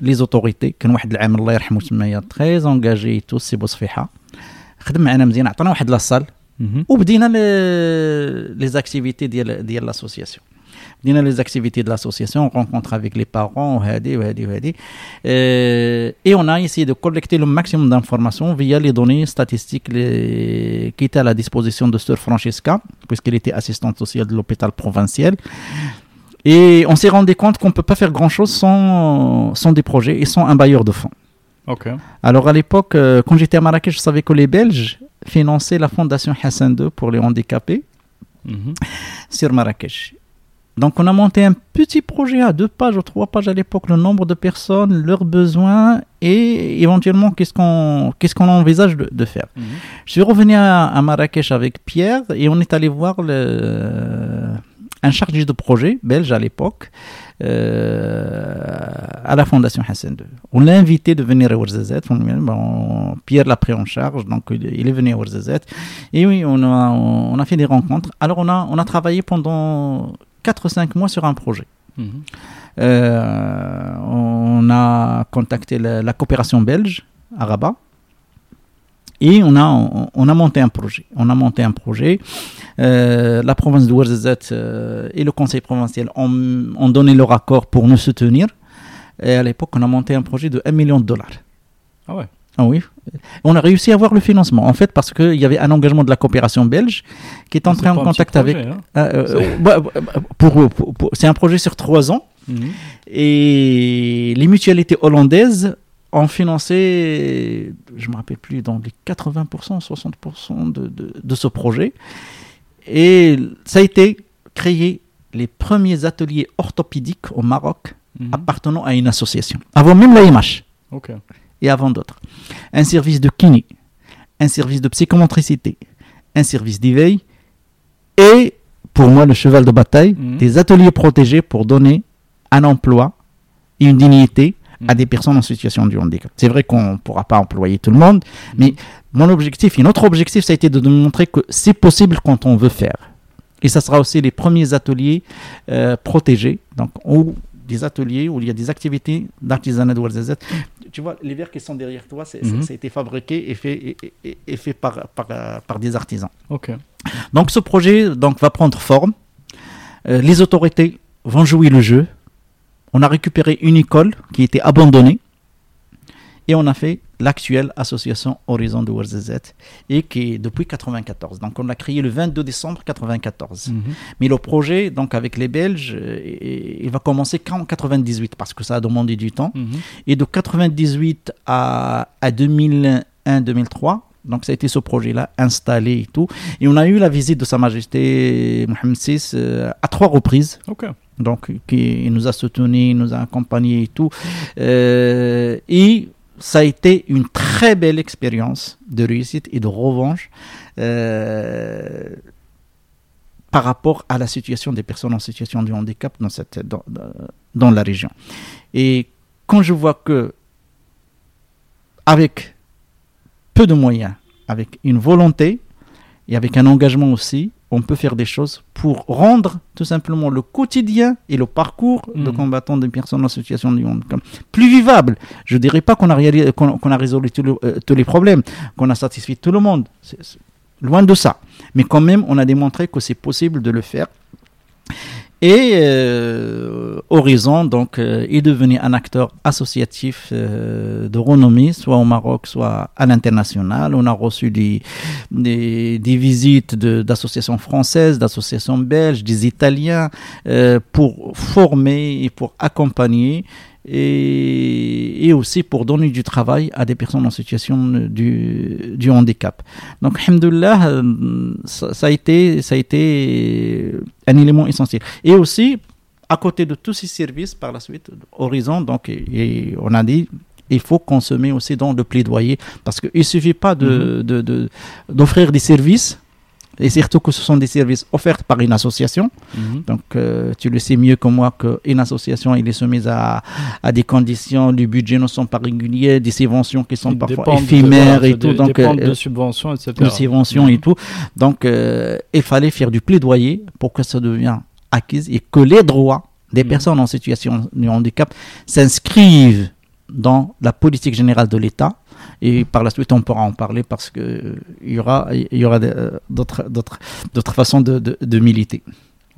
Speaker 2: لي زوتوريتي كان واحد العام الله يرحمه تمايا تري انجاجي تو سي بوصفيحه خدم معنا مزيان عطانا واحد لاصال. وبدينا لي زاكتيفيتي ديال ديال لاسوسياسيون بدينا لي زاكتيفيتي دو لاسوسياسيون رونكونتر افيك لي بارون وهادي وهادي وهادي اي اون a essayé de collecter le maximum d'informations via les données statistiques les- qui étaient à la disposition de Sœur Francesca puisqu'elle était assistante sociale de l'hôpital provincial et on s'est rendu compte qu'on ne peut pas faire grand chose sans, sans des projets et sans un bailleur de fonds Alors à l'époque, euh, quand j'étais à Marrakech, je savais que les Belges finançaient la fondation Hassan II pour les handicapés
Speaker 1: Mhm.
Speaker 2: sur Marrakech. Donc on a monté un petit projet à deux pages ou trois pages à l'époque, le nombre de personnes, leurs besoins et éventuellement qu'est-ce qu'on qu'est-ce qu'on envisage de, de faire.
Speaker 1: Mhm.
Speaker 2: Je suis revenu à, à Marrakech avec Pierre et on est allé voir le, un chargé de projet belge à l'époque à la Fondation Hassan II. On l'a invité de venir à Ouarzazate. Bon, Pierre l'a pris en charge, donc il est venu à Ouarzazate. Et oui, on a, on a fait des rencontres. Alors on a, on a travaillé pendant 4 ou 5 mois sur un projet. Mhm. Euh, on a contacté la, la coopération belge à Rabat. Et on a, on, a monté un projet. On a monté un projet. Euh, la province de Ouarzazate euh, et le conseil provincial ont, donné leur accord pour nous soutenir. Et à l'époque, on a monté un projet de 1 million de dollars.
Speaker 1: Ah ouais
Speaker 2: ah oui. On a réussi à avoir le financement, en fait, parce qu'il y avait un engagement de la coopération belge qui est entré en contact avec. Hein. Euh, bah, bah, pour, c'est un projet sur trois ans. Mhm. Et les mutualités hollandaises ont financé, je ne me rappelle plus, dans les 80%, 60% de, de, de, ce projet. Et ça a été créé les premiers ateliers orthopédiques au Maroc mhm. appartenant à une association, avant même la IMH et avant d'autres. Un service de kiné, un service de psychomotricité, un service d'éveil et, pour moi, le cheval de bataille, mhm. des ateliers protégés pour donner un emploi et une dignité à des personnes en situation de handicap. C'est vrai qu'on ne pourra pas employer tout le monde, mais mon objectif et notre objectif, ça a été de montrer que c'est possible quand on veut faire. Et ça sera aussi les premiers ateliers euh, protégés, donc ou des ateliers où il y a des activités d'artisanat de Ouarzazate. Tu vois, les verres qui sont derrière toi, mhm. ça a été fabriqué et fait, et, fait par, par, des artisans.
Speaker 1: Ok.
Speaker 2: Donc ce projet donc, va prendre forme. Euh, les autorités vont jouer le jeu on a récupéré une école qui était abandonnée et on a fait l'actuelle association Horizon de Ouarzazate et qui est depuis 94. Donc on l'a créé le 22 décembre 94. Mhm. Mais le projet donc avec les Belges, euh, il va commencer qu'en 98 parce que ça a demandé du temps. Mhm. Et de 98 à, à 2001-2003, donc ça a été ce projet-là installé et tout. Et on a eu la visite de Sa Majesté Mohamed VI euh, à trois reprises. Donc qui nous a soutenus, nous a accompagnés et tout. Euh, et ça a été une très belle expérience de réussite et de revanche euh, par rapport à la situation des personnes en situation de handicap dans, cette, dans, dans la région. Et quand je vois que avec peu de moyens, avec une volonté et avec un engagement aussi, on peut faire des choses pour rendre tout simplement le quotidien et le parcours de mm. combattants des personnes en situation de handicap plus vivable. Je ne dirais pas qu'on a, a, résolu euh, tous les problèmes, qu'on a satisfait tout le monde. loin de ça. Mais quand même, on a démontré que c'est possible de le faire. Et euh, Horizon donc euh, est devenu un acteur associatif euh, de renommée, soit au Maroc, soit à l'international. On a reçu des, des, des visites d'associations françaises, d'associations belges, des Italiens, pour former et pour accompagner et, aussi pour donner du travail à des personnes en situation du, du handicap. Donc, alhamdoulilah, euh, ça, ça, a été, ça a été un élément essentiel. Et aussi, à côté de tous ces services, par la suite, Horizon, donc, et on a dit, il faut consommer aussi dans le plaidoyer, parce qu'il ne suffit pas d'offrir de, de, de, des services et surtout que ce sont des services offerts par une association. Mhm. Donc, euh, tu le sais mieux que moi qu'une association, il est soumise à, à, des conditions, du budget ne sont pas réguliers, des subventions qui sont parfois éphémères et tout.
Speaker 1: donc, euh, de subventions, etc.
Speaker 2: De subventions et mhm. tout. Donc, euh, il fallait faire du plaidoyer pour que ça devienne acquise et que les droits des mhm. personnes en situation de handicap s'inscrivent dans la politique générale de l'État et par la suite, on pourra en parler parce qu'il y aura, y aura euh, d'autres façons de militer.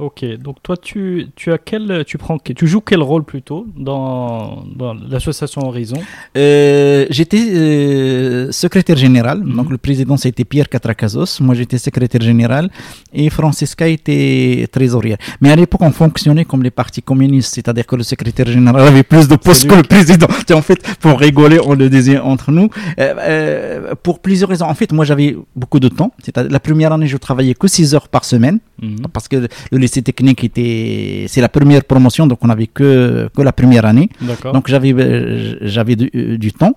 Speaker 1: Ok, donc toi tu, tu as quel tu prends tu joues quel rôle plutôt dans, dans l'association Horizon?
Speaker 2: Euh, J'étais euh, secrétaire général, mhm. donc le président c'était Pierre Catracazos, moi j'étais secrétaire général et Francisca était trésorière. Mais à l'époque on fonctionnait comme les partis communistes, c'est-à-dire que le secrétaire général avait plus de postes que le président. en fait, pour rigoler, on le disait entre nous. Euh, pour plusieurs raisons. En fait, moi j'avais beaucoup de temps. La première année, je travaillais que 6 heures par semaine mhm. parce que le lycée technique était, c'est la première promotion, donc on n'avait que, que la première année.
Speaker 1: D'accord.
Speaker 2: Donc j'avais euh, j'avais du, euh, du temps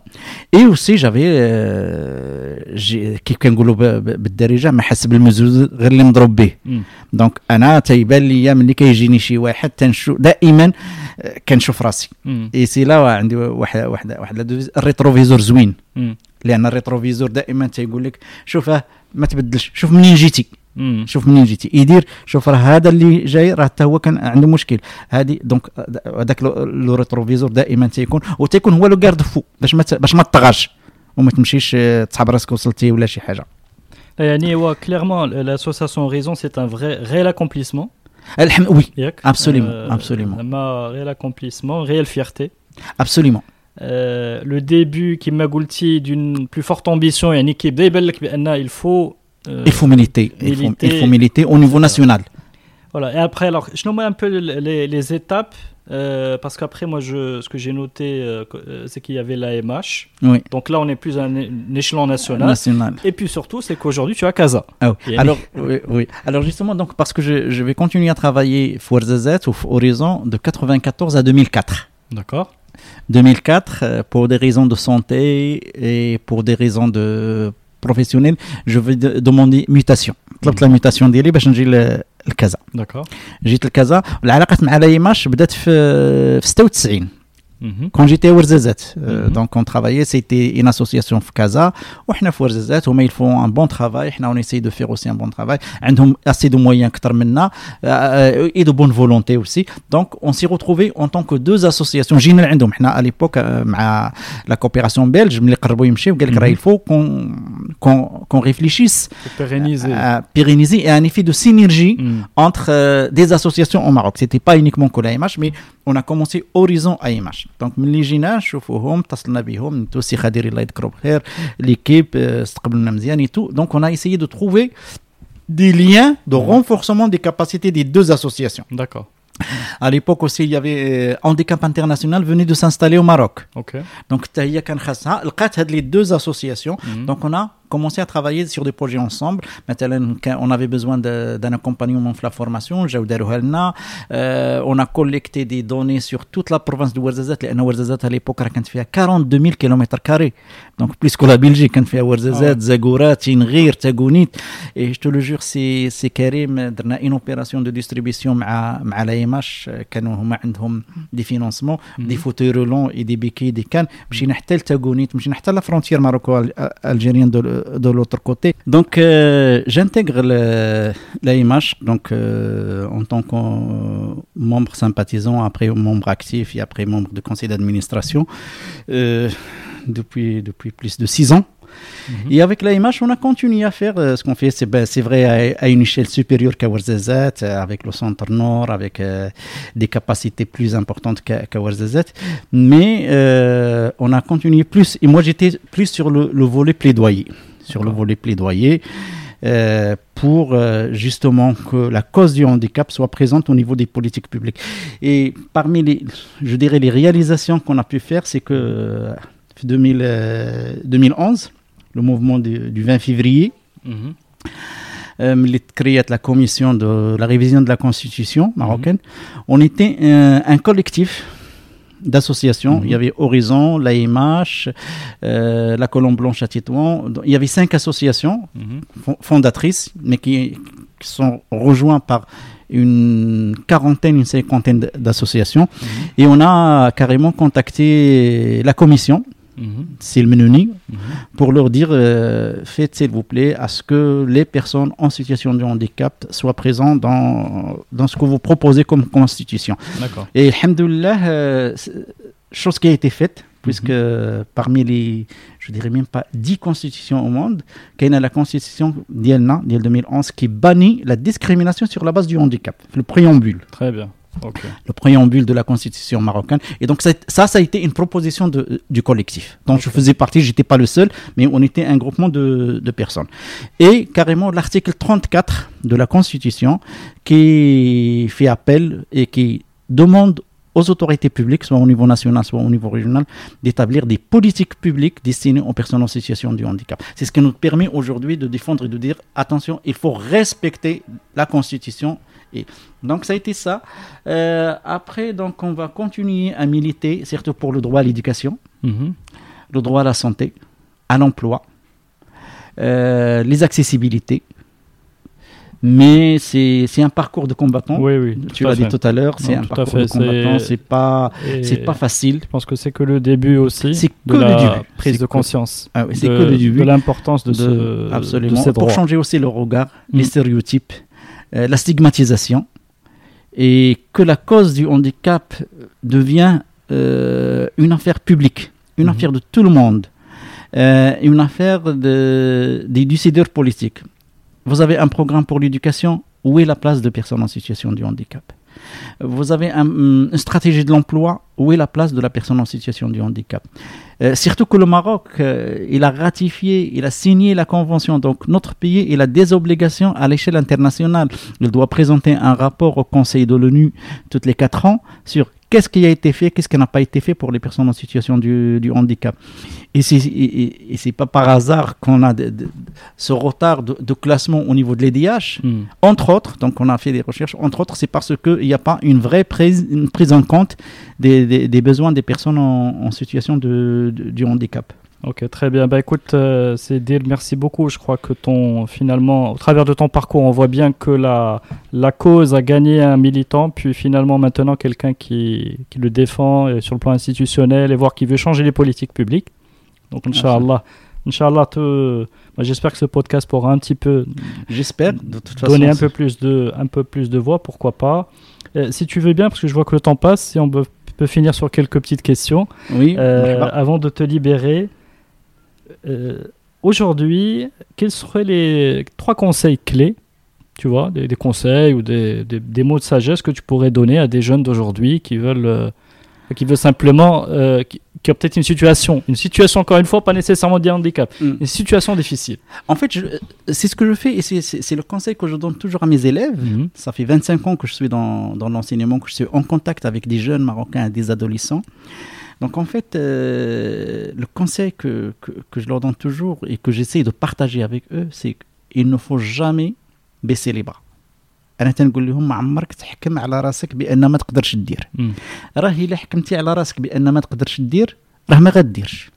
Speaker 2: et aussi j'avais euh, j'ai- كيف كنقولوا ب- ب- بالدارجه ما حسب المزوز غير اللي مضروب به
Speaker 1: مم.
Speaker 2: دونك انا تيبان لي ملي كيجيني شي واحد تنشوف دائما آه، كنشوف راسي
Speaker 1: مم.
Speaker 2: اي سي لا عندي واحد واحد واحد لدوز- الريتروفيزور زوين
Speaker 1: مم.
Speaker 2: لان الريتروفيزور دائما تيقول لك شوف اه ما تبدلش شوف منين جيتي
Speaker 1: مم.
Speaker 2: شوف منين جيتي يدير شوف راه هذا اللي جاي راه حتى هو كان عنده مشكل هذه دونك هذاك لو- لو ريتروفيزور دائما تيكون وتيكون هو لو كارد فو باش ما ت- باش ما تطغاش وما تمشيش آه، تصحاب راسك وصلتي ولا شي حاجه
Speaker 1: يعني هو clairement l'association Raison c'est un vrai réel accomplissement
Speaker 2: الحمد وي
Speaker 1: ياك
Speaker 2: Absolument,
Speaker 1: آه،
Speaker 2: absolument.
Speaker 1: زعما réel accomplissement réelle fierté
Speaker 2: ابسوليمون
Speaker 1: Euh, le début كما قلتي d'une plus forte ambition يعني كيبدا يبان لك بان il faut euh,
Speaker 2: il faut militer il faut,
Speaker 1: militer.
Speaker 2: il faut militer au niveau national
Speaker 1: Voilà. Et après, alors, je nomme un peu les, les étapes, euh, parce qu'après, moi, je, ce que j'ai noté, euh, euh, c'est qu'il y avait l'AMH.
Speaker 2: oui
Speaker 1: Donc là, on est plus à un, échelon national.
Speaker 2: national
Speaker 1: Et puis surtout, c'est qu'aujourd'hui, tu as Casa.
Speaker 2: Ah.
Speaker 1: Yannick.
Speaker 2: Alors, oui, oui. Alors justement, donc, parce que je, je vais continuer à travailler Fuerzazet au Horizon de 94 à 2004.
Speaker 1: D'accord.
Speaker 2: 2004, euh, pour des raisons de santé et pour des raisons de professionnelles, je vais de- demander mutation. طلبت la mutation ديالي باش نجي ل- لكذا.
Speaker 1: D'accord.
Speaker 2: جيت لكذا العلاقه مع لايماش بدات في في 96
Speaker 1: Mhm.
Speaker 2: quand j'étais à Ouarzazate, euh,
Speaker 1: Mhm.
Speaker 2: donc on travaillait, c'était une association في Casa, وحنا في Ouarzazate, هما ils font un bon travail, حنا on essaye de faire aussi un bon travail, عندهم assez de moyens أكثر منا, euh, et de bonne volonté aussi. Donc on s'est retrouvés en tant que deux associations. جينا عندهم حنا à l'époque euh, مع la coopération belge, ملي قربوا يمشيو قال لك
Speaker 1: Mhm.
Speaker 2: راه il faut qu'on qu'on qu'on réfléchisse
Speaker 1: Faut pérenniser.
Speaker 2: à pérenniser et un effet de synergie
Speaker 1: Mhm.
Speaker 2: entre euh, des associations au Maroc. C'était pas uniquement que l'AMH, mais on a commencé Horizon AMH. Donc, من اللي جينا شوفوهم اتصلنا بهم نتو سي خدير الله يذكرو بخير l'équipe euh, استقبلنا مزيان et tout. Donc, on a essayé de trouver des liens de renforcement des capacités des deux associations.
Speaker 1: D'accord.
Speaker 2: À l'époque aussi, il y avait euh, Handicap International venait de s'installer au Maroc.
Speaker 1: Ok.
Speaker 2: Donc, حتى هي كان خاصها لقات هاد les deux associations
Speaker 1: Mhm.
Speaker 2: donc on a commencer à travailler sur des projets ensemble. Maintenant, on avait besoin d'un accompagnement de la formation, euh, on a collecté des données sur toute la province de Ouarzazate. La Ouarzazate, à l'époque, elle a 42 000 km. Donc, plus que la Belgique, elle fait Ouarzazate, ah Zagora, Tingrir, Tagounit. Et je te le jure, c'est Karim, euh, on a une opération de distribution à l'AMH, euh, qui des financements, mm-hmm. des fauteuils roulants et des béquilles, des cannes. Je suis Tagounit, je suis la frontière maroco-algérienne euh, de de l'autre côté. Donc euh, j'intègre le- la MH donc euh, en tant que euh, membre sympathisant, après membre actif et après membre de conseil d'administration euh, depuis depuis plus de six ans.
Speaker 1: Mhm.
Speaker 2: Et avec l'AMH, on a continué à faire euh, ce qu'on fait. C'est ben, vrai à, à une échelle supérieure qu'à Ouarzazate, euh, avec le centre nord, avec euh, des capacités plus importantes qu'à. Mais euh, on a continué plus. Et moi, j'étais plus sur le, le volet plaidoyer sur le volet plaidoyer. Euh, pour euh, justement que la cause du handicap soit présente au niveau des politiques publiques. Et parmi les, je dirais, les réalisations qu'on a pu faire, c'est que euh, 2011, le mouvement du, 20 février,
Speaker 1: mm
Speaker 2: -hmm. les créé la commission de la révision de la constitution marocaine, mhm. on était un collectif d'associations.
Speaker 1: Mhm.
Speaker 2: Il y avait Horizon, l'AMH, euh, la Colombe Blanche à Tétouan. Il y avait cinq associations
Speaker 1: Mhm.
Speaker 2: fon- fondatrices, mais qui, qui sont rejoints par une quarantaine, une cinquantaine d'associations.
Speaker 1: Mhm.
Speaker 2: Et on a carrément contacté la commission. C'est le Menoni,
Speaker 1: Mhm.
Speaker 2: pour leur dire euh, faites s'il vous plaît à ce que les personnes en situation de handicap soient présentes dans, dans ce que vous proposez comme constitution. Et alhamdoulilah, euh, chose qui a été faite, puisque parmi les, je dirais même pas 10 constitutions au monde, qu'il y a la constitution d'Ielna, d'Iel 2011, qui bannit la discrimination sur la base du handicap, le préambule
Speaker 1: Très bien.
Speaker 2: Le préambule de la constitution marocaine. Et donc ça, ça, a été une proposition de, du collectif dont je faisais partie. J'étais pas le seul, mais on était un groupement de, de personnes. Et carrément l'article 34 de la constitution qui fait appel et qui demande aux autorités publiques, soit au niveau national, soit au niveau régional, d'établir des politiques publiques destinées aux personnes en situation de handicap. C'est ce qui nous permet aujourd'hui de défendre et de dire attention, il faut respecter la Constitution Et donc ça a été ça. Euh, après, donc on va continuer à militer, surtout pour le droit à l'éducation,
Speaker 1: Mhm.
Speaker 2: le droit à la santé, à l'emploi, euh, les accessibilités. Mais c'est un parcours de combattant.
Speaker 1: Oui, oui.
Speaker 2: Tu l'as dit tout à l'heure, c'est un
Speaker 1: tout
Speaker 2: parcours de combattant.
Speaker 1: c'est-
Speaker 2: pas c'est pas facile.
Speaker 1: Je pense que c'est que le début aussi
Speaker 2: C'est
Speaker 1: de
Speaker 2: que le
Speaker 1: la
Speaker 2: début.
Speaker 1: prise de conscience.
Speaker 2: Ah oui, c'est
Speaker 1: de,
Speaker 2: que le début.
Speaker 1: de l'importance de,
Speaker 2: de-
Speaker 1: ce,
Speaker 2: absolument.
Speaker 1: de ces
Speaker 2: Pour changer aussi le regard, les
Speaker 1: Mm.
Speaker 2: stéréotypes, euh, la stigmatisation, et que la cause du handicap devient euh, une affaire publique, une
Speaker 1: Mhm.
Speaker 2: affaire de tout le monde, euh, une affaire de, des décideurs politiques. Vous avez un programme pour l'éducation, où est la place de personnes en situation de handicap? Vous avez un- une stratégie de l'emploi, où est la place de la personne en situation de handicap? Euh, surtout que le Maroc, euh, il a ratifié, il a signé la convention. Donc notre pays, il a des obligations à l'échelle internationale. Il doit présenter un rapport au Conseil de l'ONU toutes les quatre ans sur qu'est-ce qui a été fait, qu'est-ce qui n'a pas été fait pour les personnes en situation du, du handicap? Et c'est et, pas par hasard qu'on a de- de- ce retard de, de classement au niveau de l'EDH.
Speaker 1: Mm.
Speaker 2: Entre autres, donc on a fait des recherches, entre autres, c'est parce qu'il n'y a pas une vraie prise, une prise en compte des, des- des besoins des personnes en, en situation du handicap.
Speaker 1: Ok, très bien. Bah écoute, euh, c'est Dil, merci beaucoup. Je crois que ton, finalement, au travers de ton parcours, on voit bien que la, la cause a gagné un militant, puis finalement maintenant quelqu'un qui, qui le défend euh, sur le plan institutionnel et voir qui veut changer les politiques publiques. Donc, Inch'Allah, Inch'Allah, te- bah, j'espère que ce podcast pourra un petit peu
Speaker 2: J'espère, de toute façon.
Speaker 1: donner un peu plus de, un peu plus de voix, pourquoi pas. Euh, si tu veux bien, parce que je vois que le temps passe, si on peut, peut finir sur quelques petites questions.
Speaker 2: Oui,
Speaker 1: Euh, avant de te libérer, euh, aujourd'hui, quels seraient les trois conseils clés, tu vois, des, des conseils ou des, des- des mots de sagesse que tu pourrais donner à des jeunes d'aujourd'hui qui veulent, euh, qui veulent simplement, euh, qui, qui ont peut-être une situation, une situation encore une fois, pas nécessairement de handicap,
Speaker 2: Mm.
Speaker 1: une situation difficile?
Speaker 2: En fait, c'est ce que je fais et c'est- le conseil que je donne toujours à mes élèves.
Speaker 1: Mhm.
Speaker 2: Ça fait 25 ans que je suis dans, dans l'enseignement, que je suis en contact avec des jeunes Marocains et des adolescents. Donc en fait, euh, le conseil que, que, que je leur donne toujours et que j'essaie de partager avec eux, c'est qu'il ne faut jamais baisser les bras. انا تنقول لهم ما عمرك تحكم على راسك بان ما تقدرش دير
Speaker 1: Mm.
Speaker 2: راه الا حكمتي على راسك بان ما تقدرش دير راه ما غديرش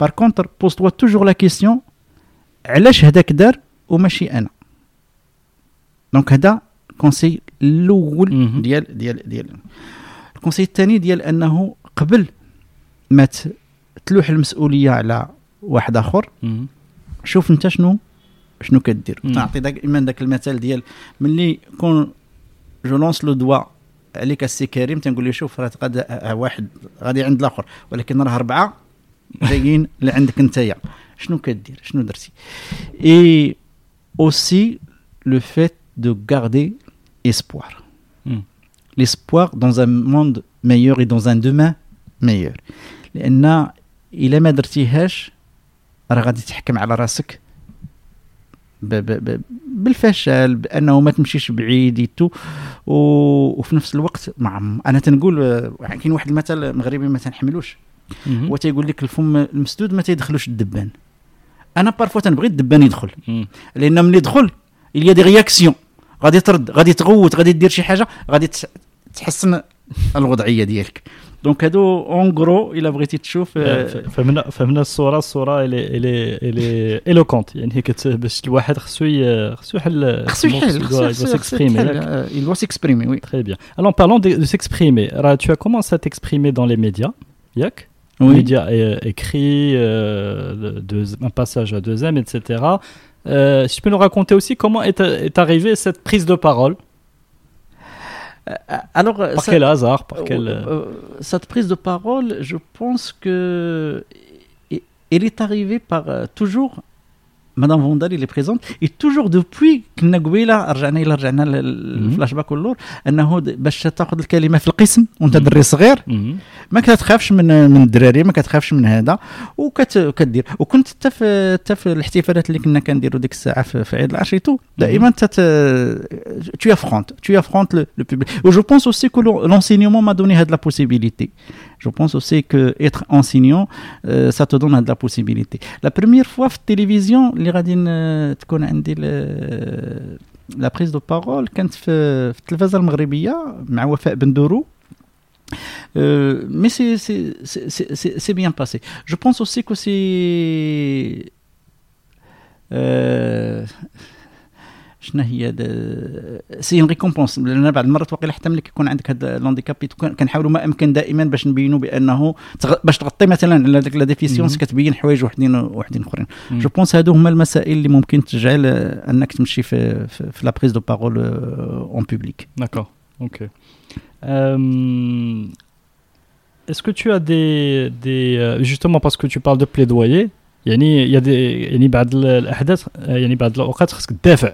Speaker 2: بار كونتر بوز توا توجور لا كيسيون علاش هذاك دار وماشي انا دونك هذا كونسي الاول
Speaker 1: مهم.
Speaker 2: ديال ديال ديال الكونسي الثاني ديال انه قبل ما تلوح المسؤولية على واحد
Speaker 1: آخر.
Speaker 2: شوف انت شنو شنو كدير. نعطي دائما ذاك المثال ديال ملي كون جو لونس لو دوا عليك السي كريم تنقول له شوف راه غادي واحد غادي عند الآخر ولكن راه أربعة جايين لعندك نتايا شنو كدير شنو درتي اي اوسي لو فيت دو غاردي espoir
Speaker 1: مم.
Speaker 2: l'espoir dans un monde meilleur et dans un demain meilleur لأن إلا ما درتيهاش راه غادي تحكم على راسك ب ب ب بالفشل بأنه ما تمشيش بعيد يتو. و... وفي نفس الوقت مع أنا تنقول آه، كاين واحد المثل مغربي ما تنحملوش. هو تيقول لك الفم المسدود ما تيدخلوش الدبان. أنا بارفوا تنبغي الدبان يدخل. لأن ملي يدخل il y a des réactions. غادي ترد غادي تغوت غادي دير شي حاجة غادي تحسن الوضعية ديالك. دونك هادو اون غرو الا بغيتي تشوف آه،
Speaker 1: ف- فهمنا فهمنا الصوره الصوره الي الي الي ايلوكونت يعني كت باش الواحد خصو ي- خصو يحل
Speaker 2: خصو يحل
Speaker 1: il
Speaker 2: خصو
Speaker 1: doit- il doit
Speaker 2: خصو- خصو
Speaker 1: s'exprimer
Speaker 2: يتحل.
Speaker 1: ياك؟
Speaker 2: آه، il doit s'exprimer oui
Speaker 1: Très bien. Alors, en parlant de, de s'exprimer, Ra, tu as commencé à t'exprimer dans les médias, Yak
Speaker 2: oui
Speaker 1: Médias euh, écrits, euh, de- de- un passage à 2M, etc. Euh, si tu peux nous raconter aussi comment est, est arrivée cette prise de parole
Speaker 2: Euh, Alors euh,
Speaker 1: Par
Speaker 2: ça-
Speaker 1: quel hasard Par
Speaker 2: Euh,
Speaker 1: quel...
Speaker 2: euh, cette prise de parole, je pense que elle est arrivée par toujours. Madame Vondal, elle est présente. Et toujours depuis كنا قبيله رجعنا الى رجعنا للفلاش باك واللور انه د- باش تاخذ الكلمه في القسم وانت
Speaker 1: مم.
Speaker 2: دري صغير
Speaker 1: Mhm.
Speaker 2: ما كتخافش من من الدراري ما كتخافش من هذا وكتدير وكنت حتى في حتى في الاحتفالات اللي كنا كنديروا ديك الساعه في, في عيد العشيتو دائما تت tu affrontes tu affrontes le, le public et je pense aussi que l'en- l'enseignement m'a donné de la possibilité je pense aussi que être enseignant euh, ça te donne de la possibilité la première fois في التلفزيون اللي غادي ن- تكون عندي ال- لا بريز دو بارول كانت في في التلفازه المغربيه مع وفاء بندورو مي سي سي سي سي بيان باسي جو بونس اوسي كو سي شنو هي سي اون ريكومبونس لأن بعض المرات واقيلا حتى ملي كيكون عندك هذا الهانديكاب كنحاولوا ما أمكن دائما باش نبينوا بأنه باش تغطي مثلا على ديك لا ديفيسيونس كتبين حوايج وحدين وحدين أخرين. جو بونس هادو هما المسائل اللي ممكن تجعل أنك تمشي في في لا بريز دو بارول اون بوبليك
Speaker 1: داكور أوكي Est-ce que tu as des, des justement parce que tu parles de plaidoyer يعني يا دي يعني بعض الاحداث يعني بعض الاوقات خصك تدافع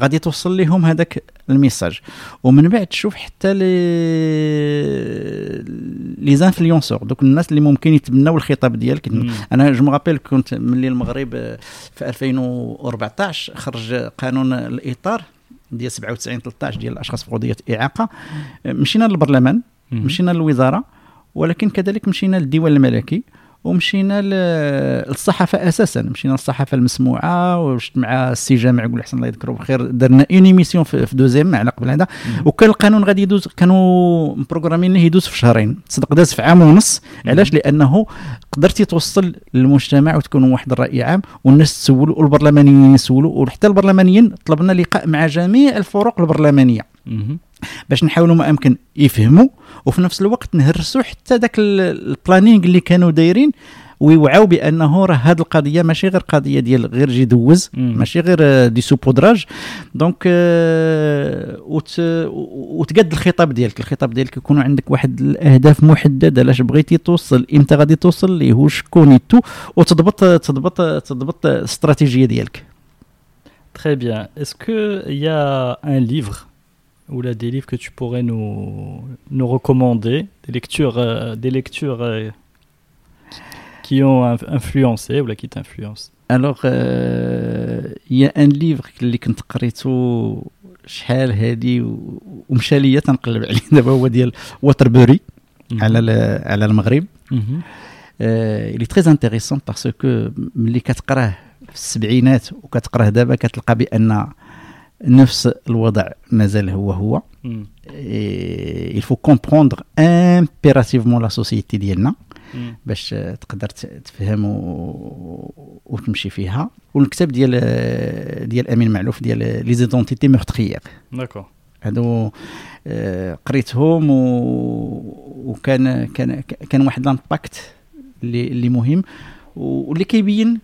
Speaker 2: غادي توصل لهم هذاك الميساج. ومن بعد تشوف حتى لي لي زانفلونسور دوك الناس اللي ممكن يتبناو الخطاب ديالك. أنا جو مغابيل كنت ملي المغرب في 2014 خرج قانون الإطار ديال 97 13 ديال الأشخاص في قضية إعاقة. مشينا للبرلمان مشينا للوزارة ولكن كذلك مشينا للديوان الملكي. ومشينا للصحافة أساسا. مشينا للصحافة المسموعة وشت مع السي جامع يقول احسن الله يذكره بخير. درنا اون ايميسيون في, دوزيام على قبل هذا وكان القانون غادي يدوز كانوا مبروغرامين ليه يدوز في شهرين. صدق داز في عام ونص. علاش؟ لأنه قدرتي توصل للمجتمع وتكون واحد الرأي عام والناس تسولوا والبرلمانيين يسولوا وحتى البرلمانيين طلبنا لقاء مع جميع الفروق البرلمانية. باش نحاولوا ما امكن يفهموا وفي نفس الوقت نهرسوا حتى ذاك البلانينغ اللي كانوا دايرين ويوعوا بأنه راه هذه القضية ماشي غير قضية ديال غير جي دوز ماشي غير دي سوبودراج. دونك وت وتقد الخطاب ديالك. الخطاب ديالك يكون عندك واحد الأهداف محددة لاش بغيتي توصل إمتى غادي توصل ليه وشكون تو وتضبط تضبط تضبط الاستراتيجيه ديالك.
Speaker 1: Très bien. Est-ce qu'il y a un livre ou là des livres que tu pourrais nous, nous recommander, des lectures, euh, des lectures euh, qui ont influencé ou là qui t'influencent
Speaker 2: Alors, euh, il y a un livre اللي كنت قريته شحال هادي ومشى ليا تنقلب عليه دابا هو ديال واتربوري على على المغرب il est très intéressant parce que ملي كتقراه في السبعينات وكتقراه دابا كتلقى بان نفس الوضع مازال هو هو. il faut comprendre impérativement la société ديالنا باش تقدر تفهم وتمشي فيها. والكتاب ديال ديال أمين معلوف ديال لي زيدونتيتي مورتريير
Speaker 1: داكور
Speaker 2: هادو قريتهم وكان كان كان واحد لامباكت اللي اللي مهم واللي كيبين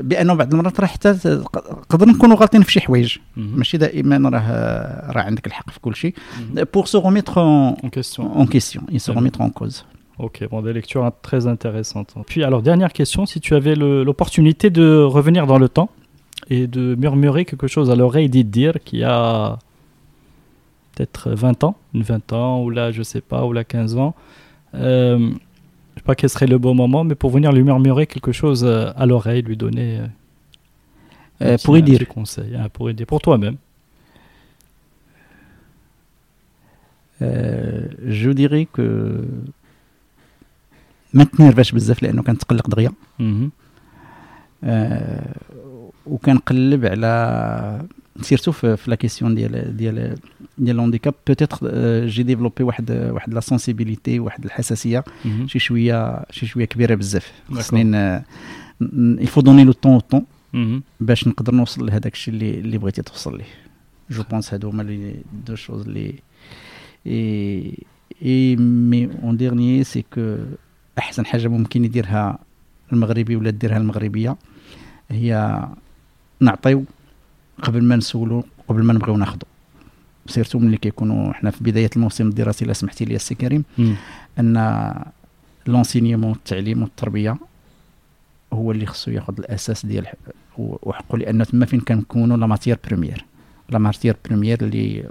Speaker 2: بانه بعض المرات راه حتى نقدر نكونوا غالطين في شي حوايج ماشي دائما راه راه عندك الحق في كل شيء بور سو remettre en question en question et se remettre en cause
Speaker 1: Ok, bon, des lectures très intéressantes. Puis, alors, dernière question, si tu avais l'opportunité de revenir dans le temps et de murmurer quelque chose à l'oreille d'Idir qui a peut-être 20 ans, une 20 ans, ou là, je sais pas, ou là, 15 ans, euh, je sais pas quel serait le bon moment, mais pour venir lui murmurer quelque chose à l'oreille, lui donner
Speaker 2: euh, euh, pour y dire
Speaker 1: conseil, hein, pour aider, pour toi-même.
Speaker 2: Euh, je dirais que ما تنرفاش بزاف لانه كنتقلق دغيا آه وكنقلب على سيرتو في, في لا كيسيون ديال ديال ديال الهانديكاب بوتيتر جي ديفلوبي واحد واحد لا سونسيبيليتي واحد الحساسيه شي شويه شي شويه كبيره بزاف خصني il faut donner le temps au temps باش نقدر نوصل لهذاك الشيء اللي اللي بغيتي توصل ليه جو بونس هادو هما لي دو شوز اللي اي اي مي اون ديرنيي سي كو احسن حاجه ممكن يديرها المغربي ولا ديرها المغربيه هي نعطيو قبل ما نسولو قبل ما نبغيو ناخذو سيرتو ملي كيكونوا حنا في بداية الموسم الدراسي إلا سمحتي لي السي كريم أن لونسينيمون التعليم والتربية هو اللي خصو ياخذ الأساس ديال وحقه لأن تما فين كنكونوا لا ماتيير بريمير لا ماتير بريمير اللي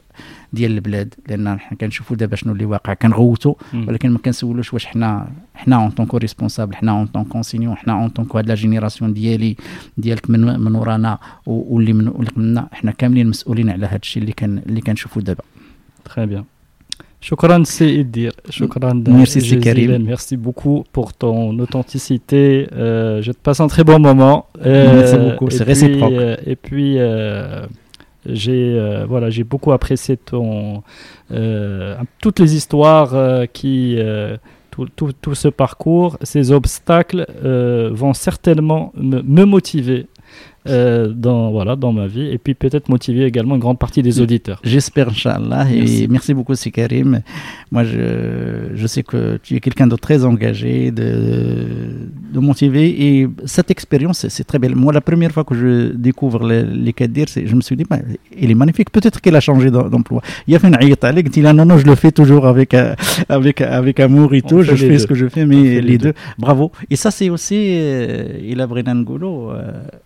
Speaker 2: ديال البلاد لان حنا كنشوفوا دابا شنو اللي واقع كنغوتوا ولكن ما كنسولوش واش حنا حنا اون طونكو ريسبونسابل حنا اون طونكو كونسينيون حنا اون طونكو هاد لا جينيراسيون ديالي ديالك من من ورانا واللي من اللي قبلنا حنا كاملين مسؤولين على هاد الشيء اللي كان اللي كنشوفوا دابا
Speaker 1: تري بيان Shukran, c'est Iddir. Shukran,
Speaker 2: merci, Karim.
Speaker 1: Merci beaucoup pour ton authenticité. Euh, je te passe un très bon moment.
Speaker 2: Euh, merci beaucoup, c'est réciproque.
Speaker 1: Euh, et puis, euh, j'ai euh, voilà, j'ai beaucoup apprécié ton, euh, toutes les histoires qui. Tout, tout, tout, ce parcours, ces obstacles vont certainement me, me motiver euh, dans, voilà, dans ma vie et puis peut-être motiver également une grande partie des auditeurs.
Speaker 2: J'espère, Inch'Allah. Et merci beaucoup, Sikarim. Moi, je, je sais que tu es quelqu'un de très engagé, de, de motivé. Et cette expérience, c'est très belle. Moi, la première fois que je découvre les, les Kadir, je me suis dit, bah, il est magnifique. Peut-être qu'il a changé d'emploi. Il a fait une il dit, non, non, je le fais toujours avec, euh, avec, avec amour et tout. Je fais ce que je fais, mais les, deux. Bravo. Et ça, c'est aussi, euh, il a vraiment Ngolo.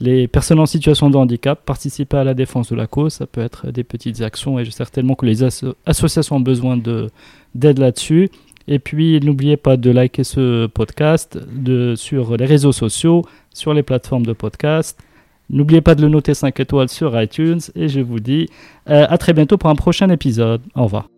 Speaker 1: les personnes en situation de handicap, participer à la défense de la cause, ça peut être des petites actions et certainement que les associations ont besoin d'aide là-dessus. Et puis n'oubliez pas de liker ce podcast sur les réseaux sociaux, sur les plateformes de podcast. N'oubliez pas de le noter 5 étoiles sur iTunes et je vous dis euh, à très bientôt pour un prochain épisode. Au revoir.